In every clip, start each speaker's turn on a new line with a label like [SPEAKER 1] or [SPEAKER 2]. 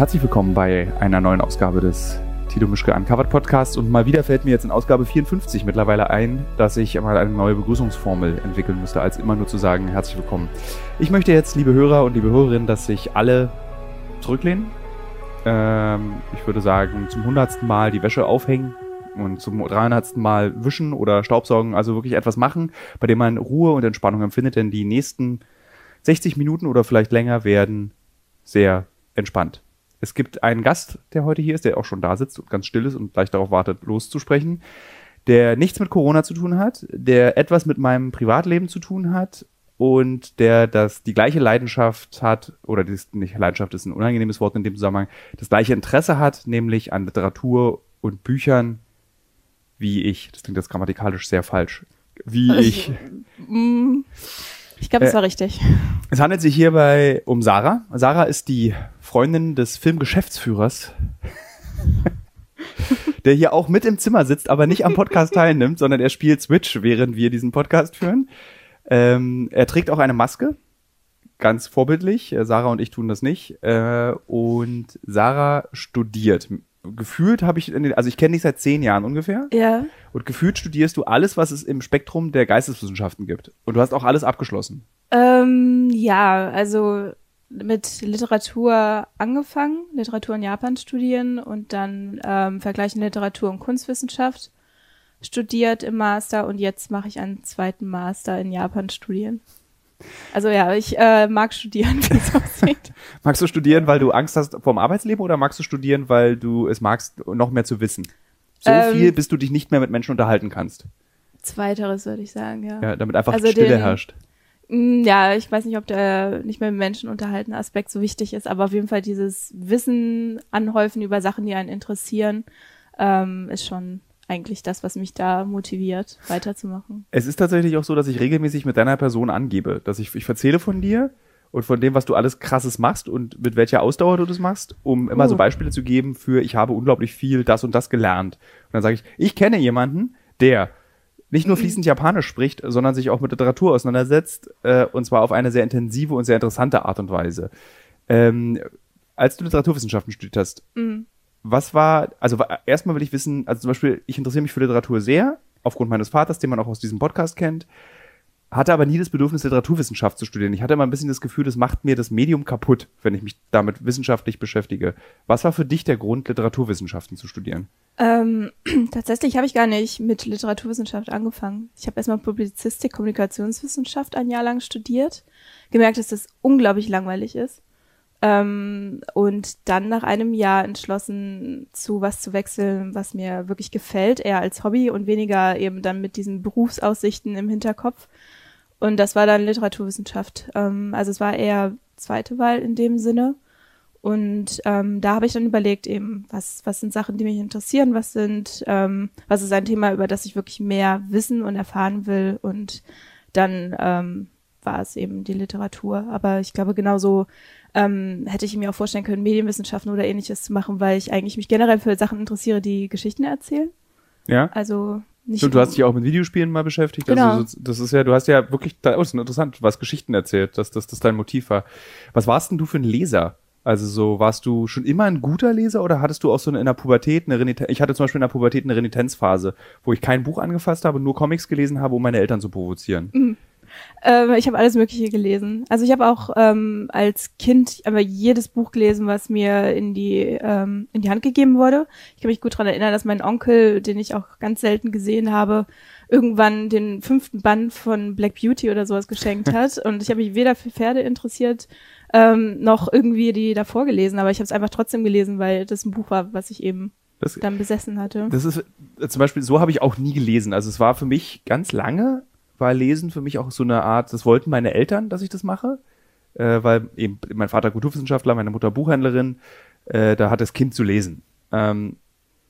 [SPEAKER 1] herzlich willkommen bei einer neuen Ausgabe des Tito Mischke Uncovered Podcast. Und mal wieder fällt mir jetzt in Ausgabe 54 mittlerweile ein, dass ich mal eine neue Begrüßungsformel entwickeln müsste, als immer nur zu sagen, herzlich willkommen. Ich möchte jetzt, liebe Hörer und liebe Hörerinnen, dass sich alle zurücklehnen. Ähm, ich würde sagen, zum hundertsten Mal die Wäsche aufhängen und zum 300. Mal wischen oder Staubsaugen, also wirklich etwas machen, bei dem man Ruhe und Entspannung empfindet, denn die nächsten 60 Minuten oder vielleicht länger werden sehr entspannt. Es gibt einen Gast, der heute hier ist, der auch schon da sitzt und ganz still ist und gleich darauf wartet, loszusprechen, der nichts mit Corona zu tun hat, der etwas mit meinem Privatleben zu tun hat und der das die gleiche Leidenschaft hat, oder die, nicht Leidenschaft ist ein unangenehmes Wort in dem Zusammenhang, das gleiche Interesse hat, nämlich an Literatur und Büchern wie ich. Das klingt jetzt grammatikalisch sehr falsch. Wie ich.
[SPEAKER 2] Ich glaube, es war richtig.
[SPEAKER 1] Es handelt sich hierbei um Sarah. Sarah ist die Freundin des Filmgeschäftsführers, der hier auch mit im Zimmer sitzt, aber nicht am Podcast teilnimmt, sondern er spielt Switch, während wir diesen Podcast führen. Ähm, er trägt auch eine Maske, ganz vorbildlich. Sarah und ich tun das nicht. Äh, und Sarah studiert gefühlt habe ich, den, also ich kenne dich seit zehn Jahren ungefähr.
[SPEAKER 2] Ja.
[SPEAKER 1] Und gefühlt studierst du alles, was es im Spektrum der Geisteswissenschaften gibt. Und du hast auch alles abgeschlossen.
[SPEAKER 2] Ähm, ja, also mit Literatur angefangen, Literatur in Japan studieren und dann ähm, vergleichende Literatur und Kunstwissenschaft studiert im Master und jetzt mache ich einen zweiten Master in Japan studieren. Also ja, ich äh, mag studieren, wie es aussieht.
[SPEAKER 1] magst du studieren, weil du Angst hast vor dem Arbeitsleben oder magst du studieren, weil du es magst, noch mehr zu wissen? So ähm, viel, bis du dich nicht mehr mit Menschen unterhalten kannst.
[SPEAKER 2] Zweiteres würde ich sagen, ja.
[SPEAKER 1] Ja, damit einfach also Stille den, herrscht.
[SPEAKER 2] Mh, mm, ja, ich weiß nicht, ob der nicht mehr mit Menschen unterhalten Aspekt so wichtig ist, aber auf jeden Fall dieses Wissen anhäufen über Sachen, die einen interessieren, ähm, ist schon eigentlich das, was mich da motiviert, weiterzumachen.
[SPEAKER 1] Es ist tatsächlich auch so, dass ich regelmäßig mit deiner Person angebe, dass ich, ich erzähle von dir und von dem, was du alles krasses machst und mit welcher Ausdauer du das machst, um immer uh. so Beispiele zu geben für, ich habe unglaublich viel das und das gelernt. Und dann sage ich, ich kenne jemanden, der nicht nur fließend Japanisch spricht, sondern sich auch mit Literatur auseinandersetzt, äh, und zwar auf eine sehr intensive und sehr interessante Art und Weise. Ähm, als du Literaturwissenschaften studiert hast, mhm was war, also erstmal will ich wissen, also zum Beispiel, ich interessiere mich für Literatur sehr, aufgrund meines Vaters, den man auch aus diesem Podcast kennt, hatte aber nie das Bedürfnis, Literaturwissenschaft zu studieren. Ich hatte immer ein bisschen das Gefühl, das macht mir das Medium kaputt, wenn ich mich damit wissenschaftlich beschäftige. Was war für dich der Grund, Literaturwissenschaften zu studieren?
[SPEAKER 2] Ähm, tatsächlich habe ich gar nicht mit Literaturwissenschaft angefangen. Ich habe erstmal Publizistik, Kommunikationswissenschaft ein Jahr lang studiert, gemerkt, dass das unglaublich langweilig ist ähm, und dann nach einem Jahr entschlossen, zu was zu wechseln, was mir wirklich gefällt, eher als Hobby und weniger eben dann mit diesen Berufsaussichten im Hinterkopf. Und das war dann Literaturwissenschaft. Ähm, also es war eher zweite Wahl in dem Sinne. Und ähm, da habe ich dann überlegt, eben, was, was sind Sachen, die mich interessieren, was sind, ähm, was ist ein Thema, über das ich wirklich mehr wissen und erfahren will. Und dann ähm, war es eben die Literatur. Aber ich glaube, genauso ähm, hätte ich mir auch vorstellen können, Medienwissenschaften oder ähnliches zu machen, weil ich eigentlich mich generell für Sachen interessiere, die Geschichten erzählen.
[SPEAKER 1] Ja.
[SPEAKER 2] Also nicht.
[SPEAKER 1] Und du hast dich auch mit Videospielen mal beschäftigt. Also
[SPEAKER 2] genau.
[SPEAKER 1] Also das ist ja, du hast ja wirklich, oh, das ist interessant, was Geschichten erzählt, dass das, das dein Motiv war. Was warst denn du für ein Leser? Also so, warst du schon immer ein guter Leser oder hattest du auch so in der Pubertät eine Renitenz? Ich hatte zum Beispiel in der Pubertät eine Renitenzphase, wo ich kein Buch angefasst habe, nur Comics gelesen habe, um meine Eltern zu provozieren. Mhm.
[SPEAKER 2] Ähm, ich habe alles Mögliche gelesen. Also ich habe auch ähm, als Kind aber jedes Buch gelesen, was mir in die ähm, in die Hand gegeben wurde. Ich kann mich gut dran erinnern, dass mein Onkel, den ich auch ganz selten gesehen habe, irgendwann den fünften Band von Black Beauty oder sowas geschenkt hat. Und ich habe mich weder für Pferde interessiert ähm, noch irgendwie die davor gelesen, aber ich habe es einfach trotzdem gelesen, weil das ein Buch war, was ich eben das, dann besessen hatte.
[SPEAKER 1] Das ist zum Beispiel so habe ich auch nie gelesen. Also es war für mich ganz lange war Lesen für mich auch so eine Art, das wollten meine Eltern, dass ich das mache, äh, weil eben mein Vater Kulturwissenschaftler, meine Mutter Buchhändlerin, äh, da hat das Kind zu lesen. Ähm,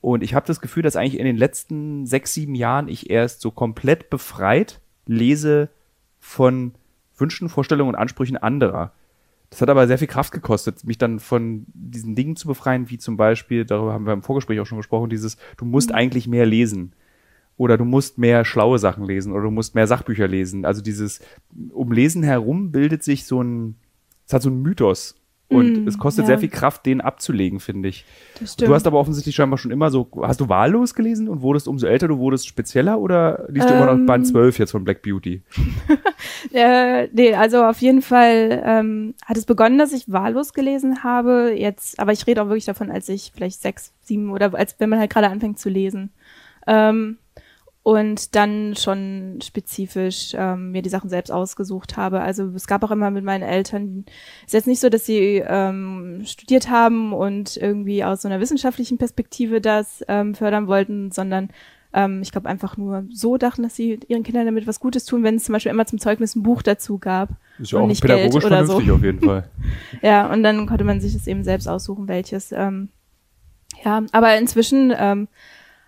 [SPEAKER 1] und ich habe das Gefühl, dass eigentlich in den letzten sechs, sieben Jahren ich erst so komplett befreit lese von Wünschen, Vorstellungen und Ansprüchen anderer. Das hat aber sehr viel Kraft gekostet, mich dann von diesen Dingen zu befreien, wie zum Beispiel, darüber haben wir im Vorgespräch auch schon gesprochen, dieses, du musst mhm. eigentlich mehr lesen oder du musst mehr schlaue Sachen lesen oder du musst mehr Sachbücher lesen. Also dieses um Lesen herum bildet sich so ein, es hat so ein Mythos Und
[SPEAKER 2] Mm,
[SPEAKER 1] es kostet
[SPEAKER 2] ja.
[SPEAKER 1] sehr viel Kraft, den abzulegen, finde ich.
[SPEAKER 2] Das stimmt.
[SPEAKER 1] Du hast aber offensichtlich scheinbar schon immer so, hast du wahllos gelesen und wurdest umso älter du wurdest spezieller oder liest du immer noch
[SPEAKER 2] Ähm.
[SPEAKER 1] Band 12 jetzt von Black Beauty?
[SPEAKER 2] Äh, nee, also auf jeden Fall ähm, hat es begonnen, dass ich wahllos gelesen habe. Jetzt, aber ich rede auch wirklich davon, als ich vielleicht sechs, sieben oder als wenn man halt gerade anfängt zu lesen. Ähm, und dann schon spezifisch ähm, mir die Sachen selbst ausgesucht habe. Also es gab auch immer mit meinen Eltern, ist jetzt nicht so, dass sie ähm, studiert haben und irgendwie aus so einer wissenschaftlichen Perspektive das ähm, fördern wollten, sondern ähm, ich glaube einfach nur so dachten, dass sie ihren Kindern damit was Gutes tun, wenn es zum Beispiel immer zum Zeugnis ein Buch dazu gab.
[SPEAKER 1] Ist ja auch
[SPEAKER 2] nicht
[SPEAKER 1] pädagogisch
[SPEAKER 2] Geld oder so.
[SPEAKER 1] vernünftig auf jeden Fall.
[SPEAKER 2] Ja, und dann konnte man sich das eben selbst aussuchen, welches. Ähm, ja, aber inzwischen ähm,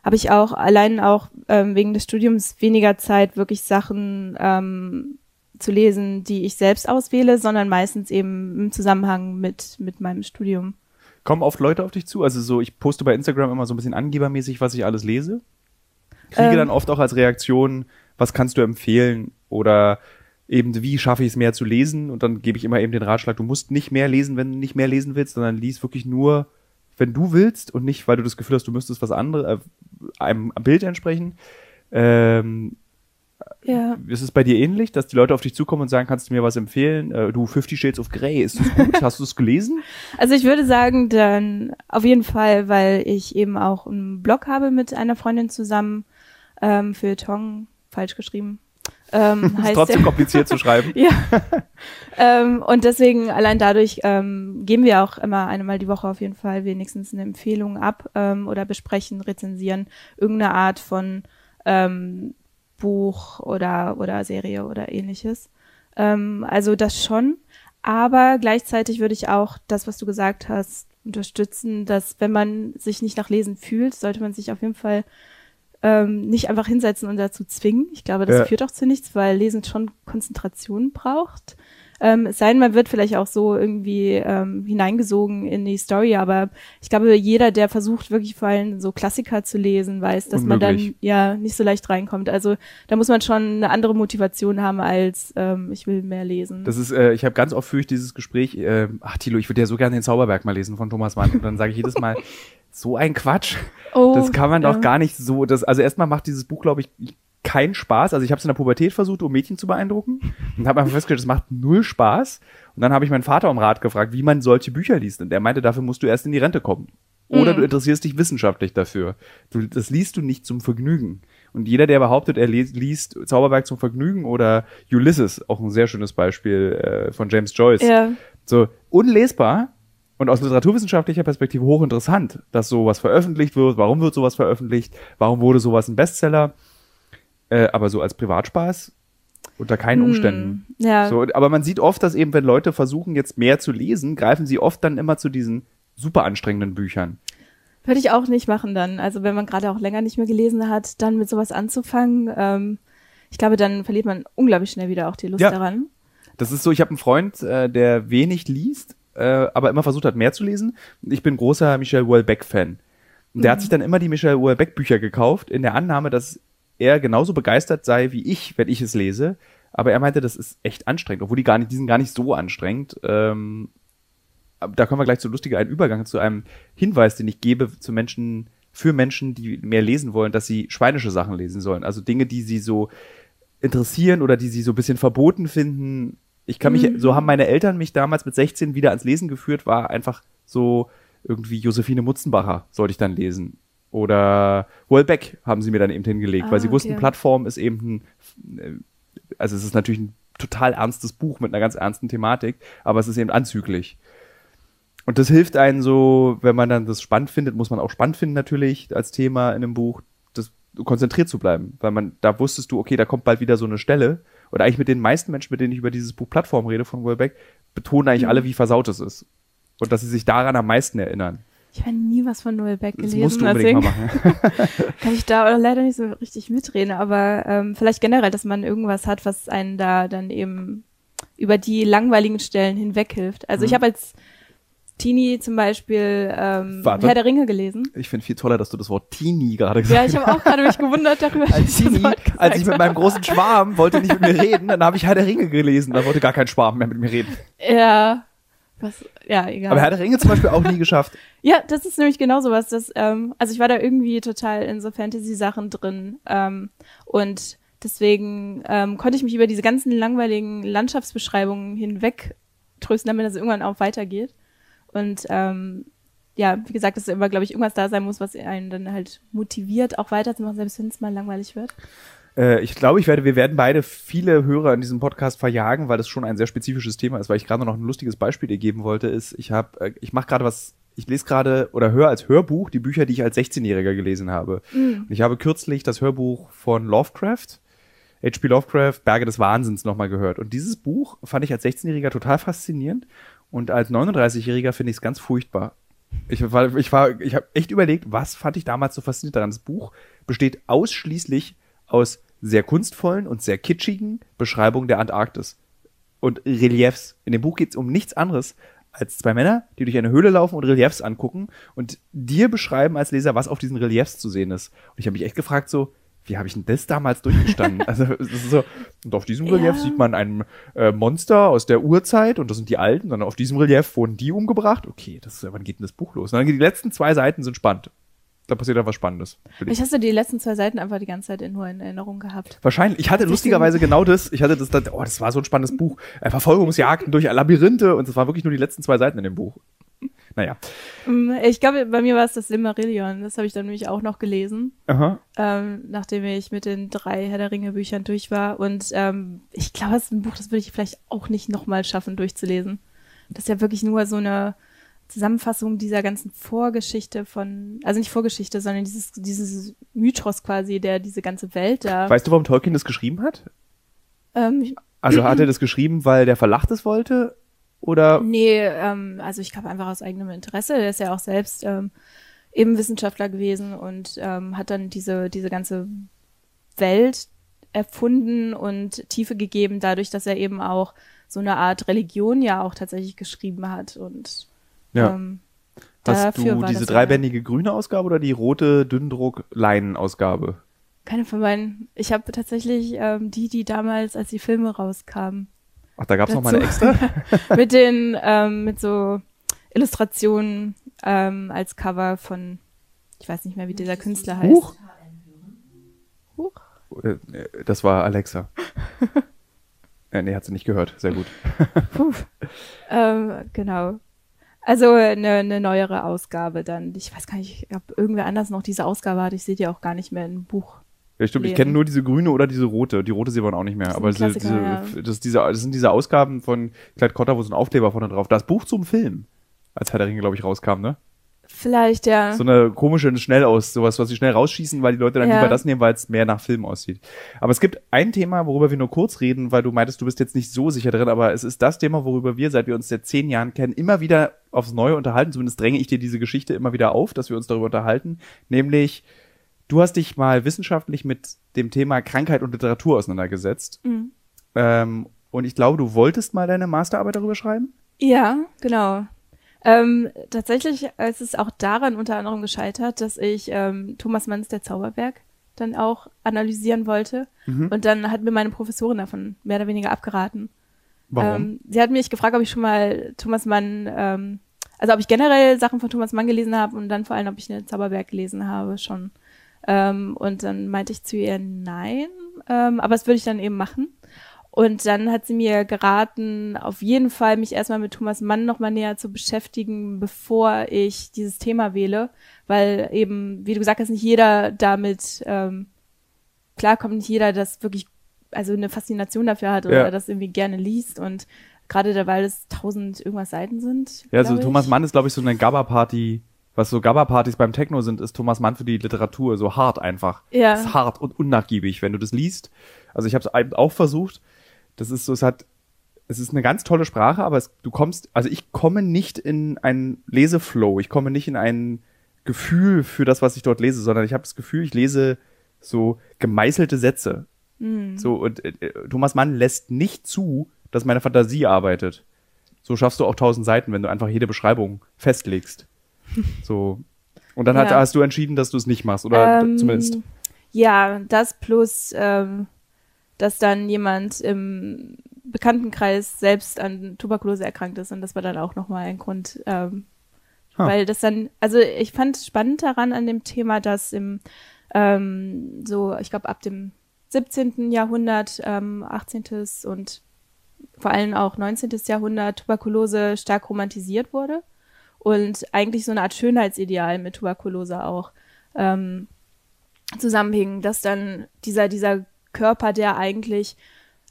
[SPEAKER 2] habe ich auch allein auch ähm, wegen des Studiums weniger Zeit, wirklich Sachen ähm, zu lesen, die ich selbst auswähle, sondern meistens eben im Zusammenhang mit, mit meinem Studium.
[SPEAKER 1] Kommen oft Leute auf dich zu? Also so, ich poste bei Instagram immer so ein bisschen angebermäßig, was ich alles lese. Kriege
[SPEAKER 2] Ähm.
[SPEAKER 1] dann oft auch als Reaktion, was kannst du empfehlen? Oder eben, wie schaffe ich es mehr zu lesen? Und dann gebe ich immer eben den Ratschlag, du musst nicht mehr lesen, wenn du nicht mehr lesen willst, sondern lies wirklich nur, wenn du willst und nicht, weil du das Gefühl hast, du müsstest was anderes, äh, einem Bild entsprechen. Ähm,
[SPEAKER 2] Ja.
[SPEAKER 1] ist es bei dir ähnlich, dass die Leute auf dich zukommen und sagen, kannst du mir was empfehlen? Äh, du, Fifty Shades of Grey, ist das gut? Hast du es gelesen?
[SPEAKER 2] Also ich würde sagen, dann auf jeden Fall, weil ich eben auch einen Blog habe mit einer Freundin zusammen ähm, für Tong, falsch geschrieben. Ähm,
[SPEAKER 1] Ist trotzdem
[SPEAKER 2] der.
[SPEAKER 1] kompliziert zu schreiben.
[SPEAKER 2] Ja. ähm, und deswegen, allein dadurch ähm, geben wir auch immer einmal die Woche auf jeden Fall wenigstens eine Empfehlung ab ähm, oder besprechen, rezensieren irgendeine Art von ähm, Buch oder, oder Serie oder ähnliches. Ähm, also das schon. Aber gleichzeitig würde ich auch das, was du gesagt hast, unterstützen, dass wenn man sich nicht nach Lesen fühlt, sollte man sich auf jeden Fall ähm, nicht einfach hinsetzen und dazu zwingen. Ich glaube, das
[SPEAKER 1] Ja.
[SPEAKER 2] führt auch zu nichts, weil Lesen schon Konzentration braucht. Ähm, es sei denn, man wird vielleicht auch so irgendwie ähm, hineingesogen in die Story, aber ich glaube, jeder, der versucht, wirklich vor allem so Klassiker zu lesen, weiß, dass man
[SPEAKER 1] Unmöglich.
[SPEAKER 2] dann ja nicht so leicht reinkommt. Also da muss man schon eine andere Motivation haben als ähm, ich will mehr lesen.
[SPEAKER 1] Das ist, äh, ich habe ganz oft für ich dieses Gespräch, äh, ach Thilo, ich würde ja so gerne den Zauberberg mal lesen von Thomas Mann. Und dann sage ich jedes Mal, so ein Quatsch.
[SPEAKER 2] oh,
[SPEAKER 1] Das kann man doch
[SPEAKER 2] ja.
[SPEAKER 1] gar nicht so. Das, also erstmal macht dieses Buch, glaube ich, keinen Spaß. Also ich habe es in der Pubertät versucht, um Mädchen zu beeindrucken und habe einfach festgestellt, es macht null Spaß. Und dann habe ich meinen Vater um Rat gefragt, wie man solche Bücher liest. Und er meinte, dafür musst du erst in die Rente kommen. Oder
[SPEAKER 2] Mhm.
[SPEAKER 1] du interessierst dich wissenschaftlich dafür. Du, das liest du nicht zum Vergnügen. Und jeder, der behauptet, er liest Zauberberg zum Vergnügen oder Ulysses, auch ein sehr schönes Beispiel äh, von James Joyce,
[SPEAKER 2] Ja,
[SPEAKER 1] so unlesbar und aus literaturwissenschaftlicher Perspektive hochinteressant, dass sowas veröffentlicht wird. Warum wird sowas veröffentlicht? Warum wurde sowas ein Bestseller? Äh, aber so als Privatspaß unter keinen
[SPEAKER 2] Hm,
[SPEAKER 1] Umständen.
[SPEAKER 2] Ja,
[SPEAKER 1] So, aber man sieht oft, dass eben, wenn Leute versuchen, jetzt mehr zu lesen, greifen sie oft dann immer zu diesen super anstrengenden Büchern.
[SPEAKER 2] Würde ich auch nicht machen dann. Also wenn man gerade auch länger nicht mehr gelesen hat, dann mit sowas anzufangen, ähm, ich glaube, dann verliert man unglaublich schnell wieder auch die Lust
[SPEAKER 1] Ja.
[SPEAKER 2] daran.
[SPEAKER 1] Das ist so, ich habe einen Freund, äh, der wenig liest, äh, aber immer versucht hat, mehr zu lesen. Ich bin großer Michel Houellebecq-Fan. Und der hat sich dann immer die Michel Houellebecq-Bücher gekauft, in der Annahme, dass er genauso begeistert sei wie ich, wenn ich es lese. Aber er meinte, das ist echt anstrengend, obwohl die gar nicht, die sind gar nicht so anstrengend. Ähm, da kommen wir gleich zu lustiger einen Übergang zu einem Hinweis, den ich gebe zu Menschen, für Menschen, die mehr lesen wollen, dass sie schweinische Sachen lesen sollen. Also Dinge, die sie so interessieren oder die sie so ein bisschen verboten finden. Ich kann mich, so haben meine Eltern mich damals mit 16 wieder ans Lesen geführt, war einfach so irgendwie Josephine Mutzenbacher sollte ich dann lesen. Oder Houellebecq haben sie mir dann eben hingelegt,
[SPEAKER 2] Ah,
[SPEAKER 1] weil sie wussten,
[SPEAKER 2] okay.
[SPEAKER 1] Plattform ist eben ein, äh, also es ist natürlich ein total ernstes Buch mit einer ganz ernsten Thematik, aber es ist eben anzüglich. Und das hilft einen so, wenn man dann das spannend findet, muss man auch spannend finden natürlich als Thema in einem Buch, das konzentriert zu bleiben, weil man da wusstest du, okay, da kommt bald wieder so eine Stelle. Und eigentlich mit den meisten Menschen, mit denen ich über dieses Buch Plattform rede von Wellbeck, betonen eigentlich alle, wie versaut es ist. Und dass sie sich daran am meisten erinnern.
[SPEAKER 2] Ich habe nie was von Noel Beck
[SPEAKER 1] Das
[SPEAKER 2] gelesen,
[SPEAKER 1] musst du unbedingt
[SPEAKER 2] deswegen
[SPEAKER 1] mal machen.
[SPEAKER 2] kann ich da leider nicht so richtig mitreden, aber ähm, vielleicht generell, dass man irgendwas hat, was einen da dann eben über die langweiligen Stellen hinweg hilft. Also ich
[SPEAKER 1] Mhm.
[SPEAKER 2] habe als Teenie zum Beispiel ähm,
[SPEAKER 1] Warte.
[SPEAKER 2] Herr der Ringe gelesen.
[SPEAKER 1] Ich finde viel toller, dass du das Wort Teenie gerade gesagt
[SPEAKER 2] Ja, ich habe auch gerade mich gewundert darüber,
[SPEAKER 1] als
[SPEAKER 2] ich das
[SPEAKER 1] Teenie, als ich mit meinem großen Schwarm wollte nicht mit mir reden, dann habe ich Herr der Ringe gelesen, dann wollte gar kein Schwarm mehr mit mir reden.
[SPEAKER 2] Ja, Was, ja, egal.
[SPEAKER 1] Aber Herr der Ringe zum Beispiel auch nie geschafft.
[SPEAKER 2] Ja, das ist nämlich genau sowas. Das, ähm, also ich war da irgendwie total in so Fantasy-Sachen drin. Ähm, und deswegen ähm, konnte ich mich über diese ganzen langweiligen Landschaftsbeschreibungen hinweg trösten, damit das irgendwann auch weitergeht. Und ähm, ja, wie gesagt, dass immer, glaube ich, irgendwas da sein muss, was einen dann halt motiviert, auch weiterzumachen, selbst wenn es mal langweilig wird.
[SPEAKER 1] Äh, ich glaube, ich werde, wir werden beide viele Hörer in diesem Podcast verjagen, weil das schon ein sehr spezifisches Thema ist. Weil ich gerade noch ein lustiges Beispiel dir geben wollte, ist, ich habe, äh, ich mache gerade was, ich lese gerade oder höre als Hörbuch die Bücher, die ich als 16-Jähriger gelesen habe.
[SPEAKER 2] Mhm.
[SPEAKER 1] Und ich habe kürzlich das Hörbuch von Lovecraft, H.P. Lovecraft, Berge des Wahnsinns nochmal gehört. Und dieses Buch fand ich als 16-Jähriger total faszinierend und als 39-Jähriger finde ich es ganz furchtbar. Ich war, ich war, ich habe echt überlegt, was fand ich damals so faszinierend daran. Das Buch besteht ausschließlich aus sehr kunstvollen und sehr kitschigen Beschreibungen der Antarktis und Reliefs. In dem Buch geht es um nichts anderes als zwei Männer, die durch eine Höhle laufen und Reliefs angucken und dir beschreiben als Leser, was auf diesen Reliefs zu sehen ist. Und ich habe mich echt gefragt, so, wie habe ich denn das damals durchgestanden? also, es ist so, und auf diesem Relief
[SPEAKER 2] Ja.
[SPEAKER 1] sieht man ein äh, Monster aus der Urzeit und das sind die Alten, dann auf diesem Relief wurden die umgebracht. Okay, das, wann geht denn das Buch los? Und dann die letzten zwei Seiten sind spannend. Da passiert dann was Spannendes.
[SPEAKER 2] Ich hast du die letzten zwei Seiten einfach die ganze Zeit in, nur in Erinnerung gehabt.
[SPEAKER 1] Wahrscheinlich. Ich hatte lustigerweise genau das. Ich hatte das, dann, oh, das war so ein spannendes Buch. Äh, Verfolgungsjagden durch Labyrinthe und das war wirklich nur die letzten zwei Seiten in dem Buch. Naja.
[SPEAKER 2] Mm, Ich glaube, bei mir war es das Silmarillion. Das habe ich dann nämlich auch noch gelesen.
[SPEAKER 1] Aha.
[SPEAKER 2] ähm, nachdem ich mit den drei Herr der Ringe Büchern durch war. Und ähm, ich glaube, es ist ein Buch, das würde ich vielleicht auch nicht nochmal schaffen, durchzulesen. Das ist ja wirklich nur so eine Zusammenfassung dieser ganzen Vorgeschichte von, also nicht Vorgeschichte, sondern dieses, dieses Mythos quasi, der diese ganze Welt da.
[SPEAKER 1] Weißt du, warum Tolkien das geschrieben hat?
[SPEAKER 2] Ähm, ich,
[SPEAKER 1] Also hat er das geschrieben, weil der Verlag das wollte? Oder?
[SPEAKER 2] nee, ähm, also ich glaube einfach aus eigenem Interesse. Er ist ja auch selbst ähm, eben Wissenschaftler gewesen und ähm, hat dann diese, diese ganze Welt erfunden und Tiefe gegeben, dadurch, dass er eben auch so eine Art Religion ja auch tatsächlich geschrieben hat. Und
[SPEAKER 1] Ja.
[SPEAKER 2] ähm,
[SPEAKER 1] Hast du diese dreibändige grüne Ausgabe oder die rote Dünndruck-Leinen-Ausgabe?
[SPEAKER 2] keine von beiden. Ich habe tatsächlich ähm, die, die damals, als die Filme rauskamen,
[SPEAKER 1] Ach, da gab's noch mal
[SPEAKER 2] Dazu.
[SPEAKER 1] eine extra?
[SPEAKER 2] mit den, ähm, mit so Illustrationen ähm, als Cover von, ich weiß nicht mehr, wie dieser Künstler heißt.
[SPEAKER 1] Huch.
[SPEAKER 2] Huch.
[SPEAKER 1] Äh, äh, Das war Alexa. äh, nee, hat sie nicht gehört. Sehr gut.
[SPEAKER 2] Puh. Ähm, genau. Also eine, eine neuere Ausgabe dann. Ich weiß gar nicht, ob irgendwer anders noch diese Ausgabe hat. Ich sehe die auch gar nicht mehr im Buch.
[SPEAKER 1] Ja, stimmt, ich kenne nur diese grüne oder diese rote. Die rote sehen wir auch nicht mehr.
[SPEAKER 2] Das
[SPEAKER 1] Aber diese, diese,
[SPEAKER 2] ja.
[SPEAKER 1] das, diese, das sind diese Ausgaben von Clyde Cotter, wo so ein Aufkleber vorne drauf. Das Buch zum Film, als Herr der Ringe, glaube ich, rauskam, ne?
[SPEAKER 2] Vielleicht, ja.
[SPEAKER 1] So eine komische Schnellaus, sowas, was sie schnell rausschießen, weil die Leute dann
[SPEAKER 2] Ja.
[SPEAKER 1] lieber das nehmen, weil es mehr nach Film aussieht. Aber es gibt ein Thema, worüber wir nur kurz reden, weil du meintest, du bist jetzt nicht so sicher drin, aber es ist das Thema, worüber wir, seit wir uns seit zehn Jahren kennen, immer wieder aufs Neue unterhalten. Zumindest dränge ich dir diese Geschichte immer wieder auf, dass wir uns darüber unterhalten. Nämlich, du hast dich mal wissenschaftlich mit dem Thema Krankheit und Literatur auseinandergesetzt.
[SPEAKER 2] Mhm.
[SPEAKER 1] Ähm, und ich glaube, du wolltest mal deine Masterarbeit darüber schreiben?
[SPEAKER 2] Ja, genau. Ähm, tatsächlich ist es auch daran unter anderem gescheitert, dass ich ähm, Thomas Manns Der Zauberberg dann auch analysieren wollte.
[SPEAKER 1] Mhm.
[SPEAKER 2] Und dann hat mir meine Professorin davon mehr oder weniger abgeraten.
[SPEAKER 1] Warum?
[SPEAKER 2] Ähm, sie hat mich gefragt, ob ich schon mal Thomas Mann, ähm, also ob ich generell Sachen von Thomas Mann gelesen habe und dann vor allem, ob ich den Zauberberg gelesen habe schon. Ähm, und dann meinte ich zu ihr, nein, ähm, aber das würde ich dann eben machen. Und dann hat sie mir geraten, auf jeden Fall mich erstmal mit Thomas Mann nochmal näher zu beschäftigen, bevor ich dieses Thema wähle, weil eben, wie du gesagt hast, nicht jeder damit ähm, klarkommt, nicht jeder das wirklich, also eine Faszination dafür hat oder
[SPEAKER 1] Ja.
[SPEAKER 2] das irgendwie gerne liest und gerade da, weil es tausend irgendwas Seiten sind.
[SPEAKER 1] Ja, also Thomas. Mann ist, glaube ich, so eine Gabba-Party. Was so Gabba-Partys beim Techno sind, ist Thomas Mann für die Literatur. So hart einfach.
[SPEAKER 2] Ja.
[SPEAKER 1] Ist hart und unnachgiebig, wenn du das liest. Also ich habe es auch versucht. Das ist so, es hat, es ist eine ganz tolle Sprache, aber es, du kommst, also ich komme nicht in einen Leseflow. Ich komme nicht in ein Gefühl für das, was ich dort lese, sondern ich habe das Gefühl, ich lese so gemeißelte Sätze.
[SPEAKER 2] Mhm.
[SPEAKER 1] So, und äh, äh, Thomas Mann lässt nicht zu, dass meine Fantasie arbeitet. So schaffst du auch tausend Seiten, wenn du einfach jede Beschreibung festlegst. So. Und dann
[SPEAKER 2] Ja.
[SPEAKER 1] hast du entschieden, dass du es nicht machst, oder
[SPEAKER 2] Ähm,
[SPEAKER 1] zumindest.
[SPEAKER 2] Ja, das plus, ähm, dass dann jemand im Bekanntenkreis selbst an Tuberkulose erkrankt ist und das war dann auch nochmal ein Grund, ähm,
[SPEAKER 1] Ah.
[SPEAKER 2] weil das dann, also ich fand spannend daran an dem Thema, dass im ähm, so, ich glaube ab dem 17. Jahrhundert, ähm, 18. und vor allem auch 19. Jahrhundert Tuberkulose stark romantisiert wurde und eigentlich so eine Art Schönheitsideal mit Tuberkulose auch ähm, zusammenhing, dass dann dieser, dieser Körper, der eigentlich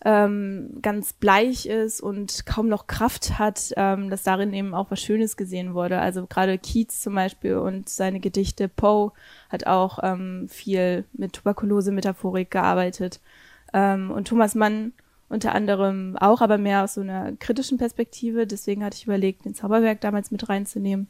[SPEAKER 2] ähm, ganz bleich ist und kaum noch Kraft hat, ähm, dass darin eben auch was Schönes gesehen wurde. Also gerade Keats zum Beispiel und seine Gedichte Poe hat auch ähm, viel mit Tuberkulose-Metaphorik gearbeitet. Ähm, und Thomas Mann unter anderem auch, aber mehr aus so einer kritischen Perspektive. Deswegen hatte ich überlegt, den Zauberberg damals mit reinzunehmen.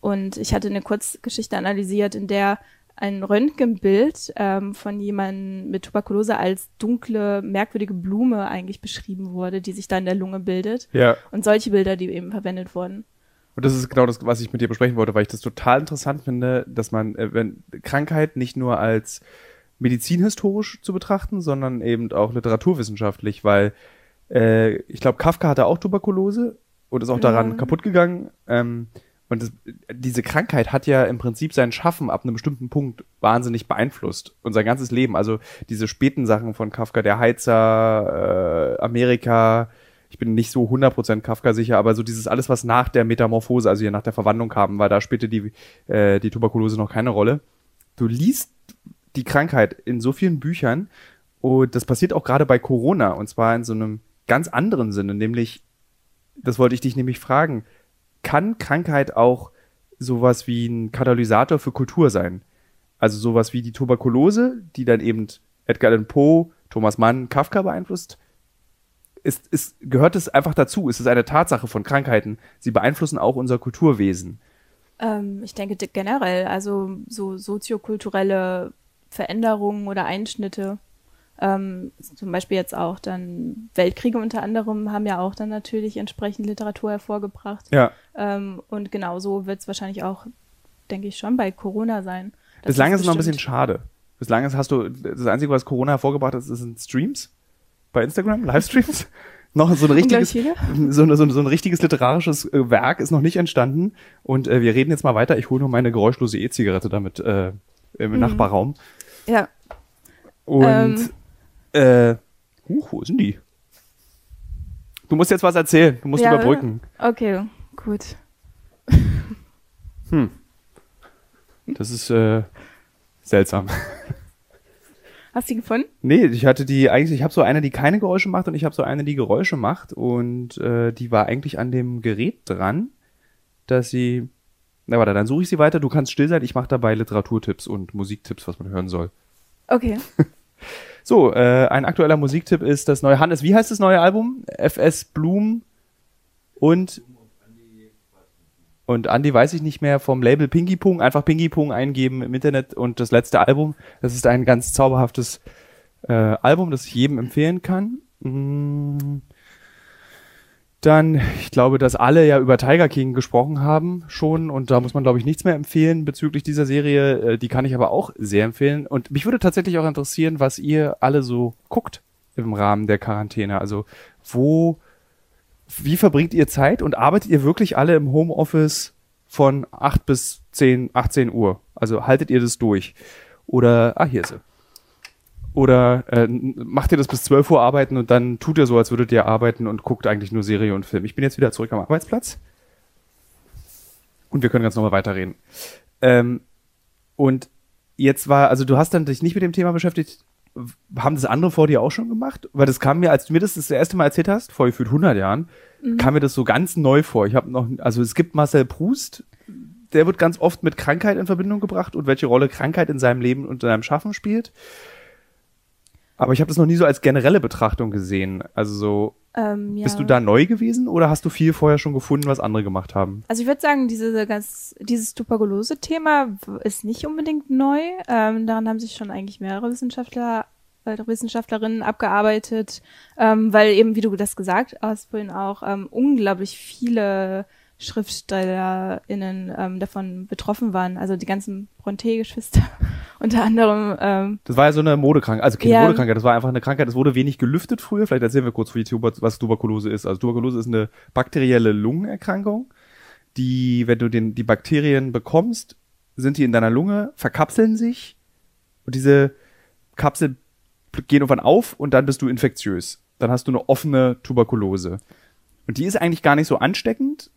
[SPEAKER 2] Und ich hatte eine Kurzgeschichte analysiert, in der ein Röntgenbild ähm, von jemandem mit Tuberkulose als dunkle, merkwürdige Blume eigentlich beschrieben wurde, die sich da in der Lunge bildet.
[SPEAKER 1] Ja.
[SPEAKER 2] Und solche Bilder, die eben verwendet wurden.
[SPEAKER 1] Und das ist genau das, was ich mit dir besprechen wollte, weil ich das total interessant finde, dass man, äh, wenn Krankheit nicht nur als medizinhistorisch zu betrachten, sondern eben auch literaturwissenschaftlich, weil äh, ich glaube, Kafka hatte auch Tuberkulose und ist auch daran
[SPEAKER 2] Ja.
[SPEAKER 1] kaputt gegangen. Ähm, und das, diese Krankheit hat ja im Prinzip sein Schaffen ab einem bestimmten Punkt wahnsinnig beeinflusst und sein ganzes Leben. Also diese späten Sachen von Kafka, der Heizer, äh, Amerika, ich bin nicht so 100% Kafka sicher, aber so dieses alles, was nach der Metamorphose, also hier nach der Verwandlung kam, weil da spielte die, äh, die Tuberkulose noch keine Rolle. Du liest die Krankheit in so vielen Büchern und das passiert auch gerade bei Corona und zwar in so einem ganz anderen Sinne, nämlich, das wollte ich dich nämlich fragen, kann Krankheit auch sowas wie ein Katalysator für Kultur sein? Also sowas wie die Tuberkulose, die dann eben Edgar Allan Poe, Thomas Mann, Kafka beeinflusst? Ist, ist, gehört es einfach dazu? Ist es eine Tatsache von Krankheiten? Sie beeinflussen auch unser Kulturwesen.
[SPEAKER 2] Ähm, ich denke generell, also so soziokulturelle Veränderungen oder Einschnitte, ähm, zum Beispiel jetzt auch dann Weltkriege unter anderem haben ja auch dann natürlich entsprechend Literatur hervorgebracht.
[SPEAKER 1] Ja.
[SPEAKER 2] Ähm, und genauso wird es wahrscheinlich auch, denke ich, schon bei Corona sein. Das
[SPEAKER 1] Bislang ist es noch ein bisschen schade. Bislang ist, hast du, das Einzige, was Corona hervorgebracht hat, sind Streams bei Instagram, Livestreams. noch so ein richtiges, so, ein- so, ein- so ein richtiges literarisches äh, Werk ist noch nicht entstanden. Und äh, wir reden jetzt mal weiter. Ich hole nur meine geräuschlose E-Zigarette damit äh, im
[SPEAKER 2] Mhm.
[SPEAKER 1] Nachbarraum.
[SPEAKER 2] Ja,
[SPEAKER 1] Und
[SPEAKER 2] Ähm.
[SPEAKER 1] Äh, huch, wo denn die? Du musst jetzt was erzählen. Du musst
[SPEAKER 2] Ja,
[SPEAKER 1] überbrücken.
[SPEAKER 2] okay, gut.
[SPEAKER 1] Das ist äh, seltsam.
[SPEAKER 2] Hast du die gefunden?
[SPEAKER 1] Nee, ich hatte die eigentlich, ich habe so eine, die keine Geräusche macht und ich habe so eine, die Geräusche macht und äh, die war eigentlich an dem Gerät dran, dass sie na warte, dann suche ich sie weiter, du kannst still sein, ich mache dabei Literaturtipps und Musiktipps, was man hören soll.
[SPEAKER 2] Okay.
[SPEAKER 1] So, äh, ein aktueller Musiktipp ist das neue Hannes, wie heißt das neue Album? FS Bloom und und Andy weiß ich nicht mehr vom Label Pinky Pong, einfach Pinky Pong eingeben im Internet und das letzte Album, das ist ein ganz zauberhaftes äh, Album, das ich jedem empfehlen kann. Mm. Dann, ich glaube, dass alle ja über Tiger King gesprochen haben schon und da muss man, glaube ich, nichts mehr empfehlen bezüglich dieser Serie. Äh, die kann ich aber auch sehr empfehlen. Und mich würde tatsächlich auch interessieren, was ihr alle so guckt im Rahmen der Quarantäne. Also wo, wie verbringt ihr Zeit und arbeitet ihr wirklich alle im Homeoffice von 8 bis 10, 18 Uhr? Also haltet ihr das durch? Oder, ah, hier ist sie. Oder äh, macht ihr das bis 12 Uhr arbeiten und dann tut ihr so, als würdet ihr arbeiten und guckt eigentlich nur Serie und Film. Ich bin jetzt wieder zurück am Arbeitsplatz. Und wir können ganz normal weiterreden. Ähm, und jetzt war, also du hast dann dich nicht mit dem Thema beschäftigt. Haben das andere vor dir auch schon gemacht? Weil das kam mir, als du mir das das erste Mal erzählt hast, vor gefühlt 100 Jahren, kam mir das so ganz neu vor. Ich habe noch, also es gibt Marcel Proust, der wird ganz oft mit Krankheit in Verbindung gebracht und welche Rolle Krankheit in seinem Leben und in seinem Schaffen spielt. Aber ich habe das noch nie so als generelle Betrachtung gesehen. Also so,
[SPEAKER 2] Ähm, ja.
[SPEAKER 1] bist du da neu gewesen oder hast du viel vorher schon gefunden, was andere gemacht haben?
[SPEAKER 2] Also ich würde sagen, diese ganz, dieses Tuberkulose-Thema ist nicht unbedingt neu. Ähm, daran haben sich schon eigentlich mehrere Wissenschaftler, äh, Wissenschaftlerinnen abgearbeitet, ähm, weil eben, wie du das gesagt hast vorhin auch, ähm, unglaublich viele SchriftstellerInnen ähm, davon betroffen waren. Also die ganzen Bronte-Geschwister unter anderem. Ähm,
[SPEAKER 1] Das war ja so eine Modekrankheit, also keine
[SPEAKER 2] Ja.
[SPEAKER 1] Modekrankheit, das war einfach eine Krankheit, es wurde wenig gelüftet früher. Vielleicht erzählen wir kurz, wie Tuber was Tuberkulose ist. Also Tuberkulose ist eine bakterielle Lungenerkrankung, die, wenn du den, die Bakterien bekommst, sind die in deiner Lunge, verkapseln sich und diese Kapseln gehen irgendwann auf und dann bist du infektiös. Dann hast du eine offene Tuberkulose. Und die ist eigentlich gar nicht so ansteckend,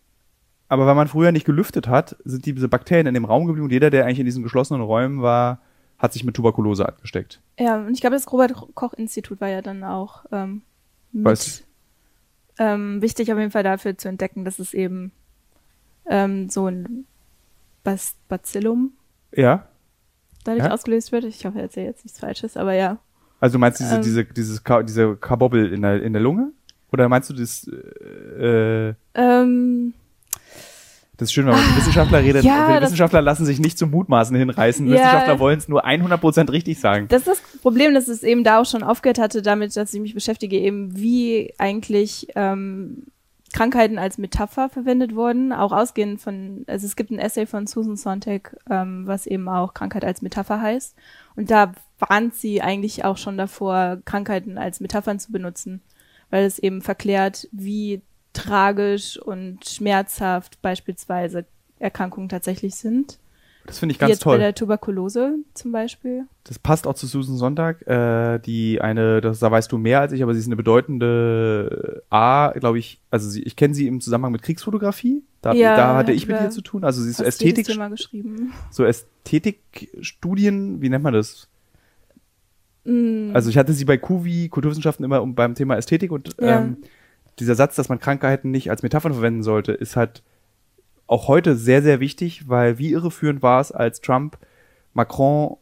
[SPEAKER 1] aber weil man früher nicht gelüftet hat, sind diese Bakterien in dem Raum geblieben und jeder, der eigentlich in diesen geschlossenen Räumen war, hat sich mit Tuberkulose angesteckt.
[SPEAKER 2] ja, und ich glaube, das Robert-Koch-Institut war ja dann auch ähm, mit,
[SPEAKER 1] Was?
[SPEAKER 2] ähm, wichtig auf jeden Fall dafür zu entdecken, dass es eben ähm, so ein Bas Bacillum
[SPEAKER 1] Ja?
[SPEAKER 2] dadurch
[SPEAKER 1] Ja.
[SPEAKER 2] ausgelöst wird. Ich hoffe, ich erzähle jetzt nichts Falsches, aber ja.
[SPEAKER 1] Also du meinst diese,
[SPEAKER 2] Ähm.
[SPEAKER 1] diese, dieses, Ka diese Kabobbel in der, in der Lunge? Oder meinst du das, äh,
[SPEAKER 2] Ähm,
[SPEAKER 1] das ist schön, wenn man mit Wissenschaftler redet.
[SPEAKER 2] Ja,
[SPEAKER 1] Wissenschaftler lassen sich nicht zum Mutmaßen hinreißen.
[SPEAKER 2] Ja.
[SPEAKER 1] Wissenschaftler wollen es nur 100% richtig sagen.
[SPEAKER 2] Das ist das Problem, dass es eben da auch schon aufgehört hatte, damit, dass ich mich beschäftige, eben wie eigentlich ähm, Krankheiten als Metapher verwendet wurden, auch ausgehend von, also es gibt ein Essay von Susan Sontag, ähm, was eben auch Krankheit als Metapher heißt. Und da warnt sie eigentlich auch schon davor, Krankheiten als Metaphern zu benutzen, weil es eben verklärt, wie tragisch und schmerzhaft beispielsweise Erkrankungen tatsächlich sind.
[SPEAKER 1] Das finde ich ganz
[SPEAKER 2] jetzt bei
[SPEAKER 1] toll.
[SPEAKER 2] der Tuberkulose zum Beispiel.
[SPEAKER 1] Das passt auch zu Susan Sonntag, äh, die eine, das, da weißt du mehr als ich, aber sie ist eine bedeutende A, glaube ich, also sie, ich kenne sie im Zusammenhang mit Kriegsfotografie. Da,
[SPEAKER 2] Ja,
[SPEAKER 1] da hatte ich mit ihr zu tun. Also sie ist so Ästhetik,
[SPEAKER 2] Thema geschrieben.
[SPEAKER 1] so Ästhetikstudien, wie nennt man das?
[SPEAKER 2] Mm,
[SPEAKER 1] Also ich hatte sie bei QVI, Kulturwissenschaften, immer um, beim Thema Ästhetik und
[SPEAKER 2] Ja.
[SPEAKER 1] ähm, dieser Satz, dass man Krankheiten nicht als Metaphern verwenden sollte, ist halt auch heute sehr, sehr wichtig, weil wie irreführend war es, als Trump, Macron,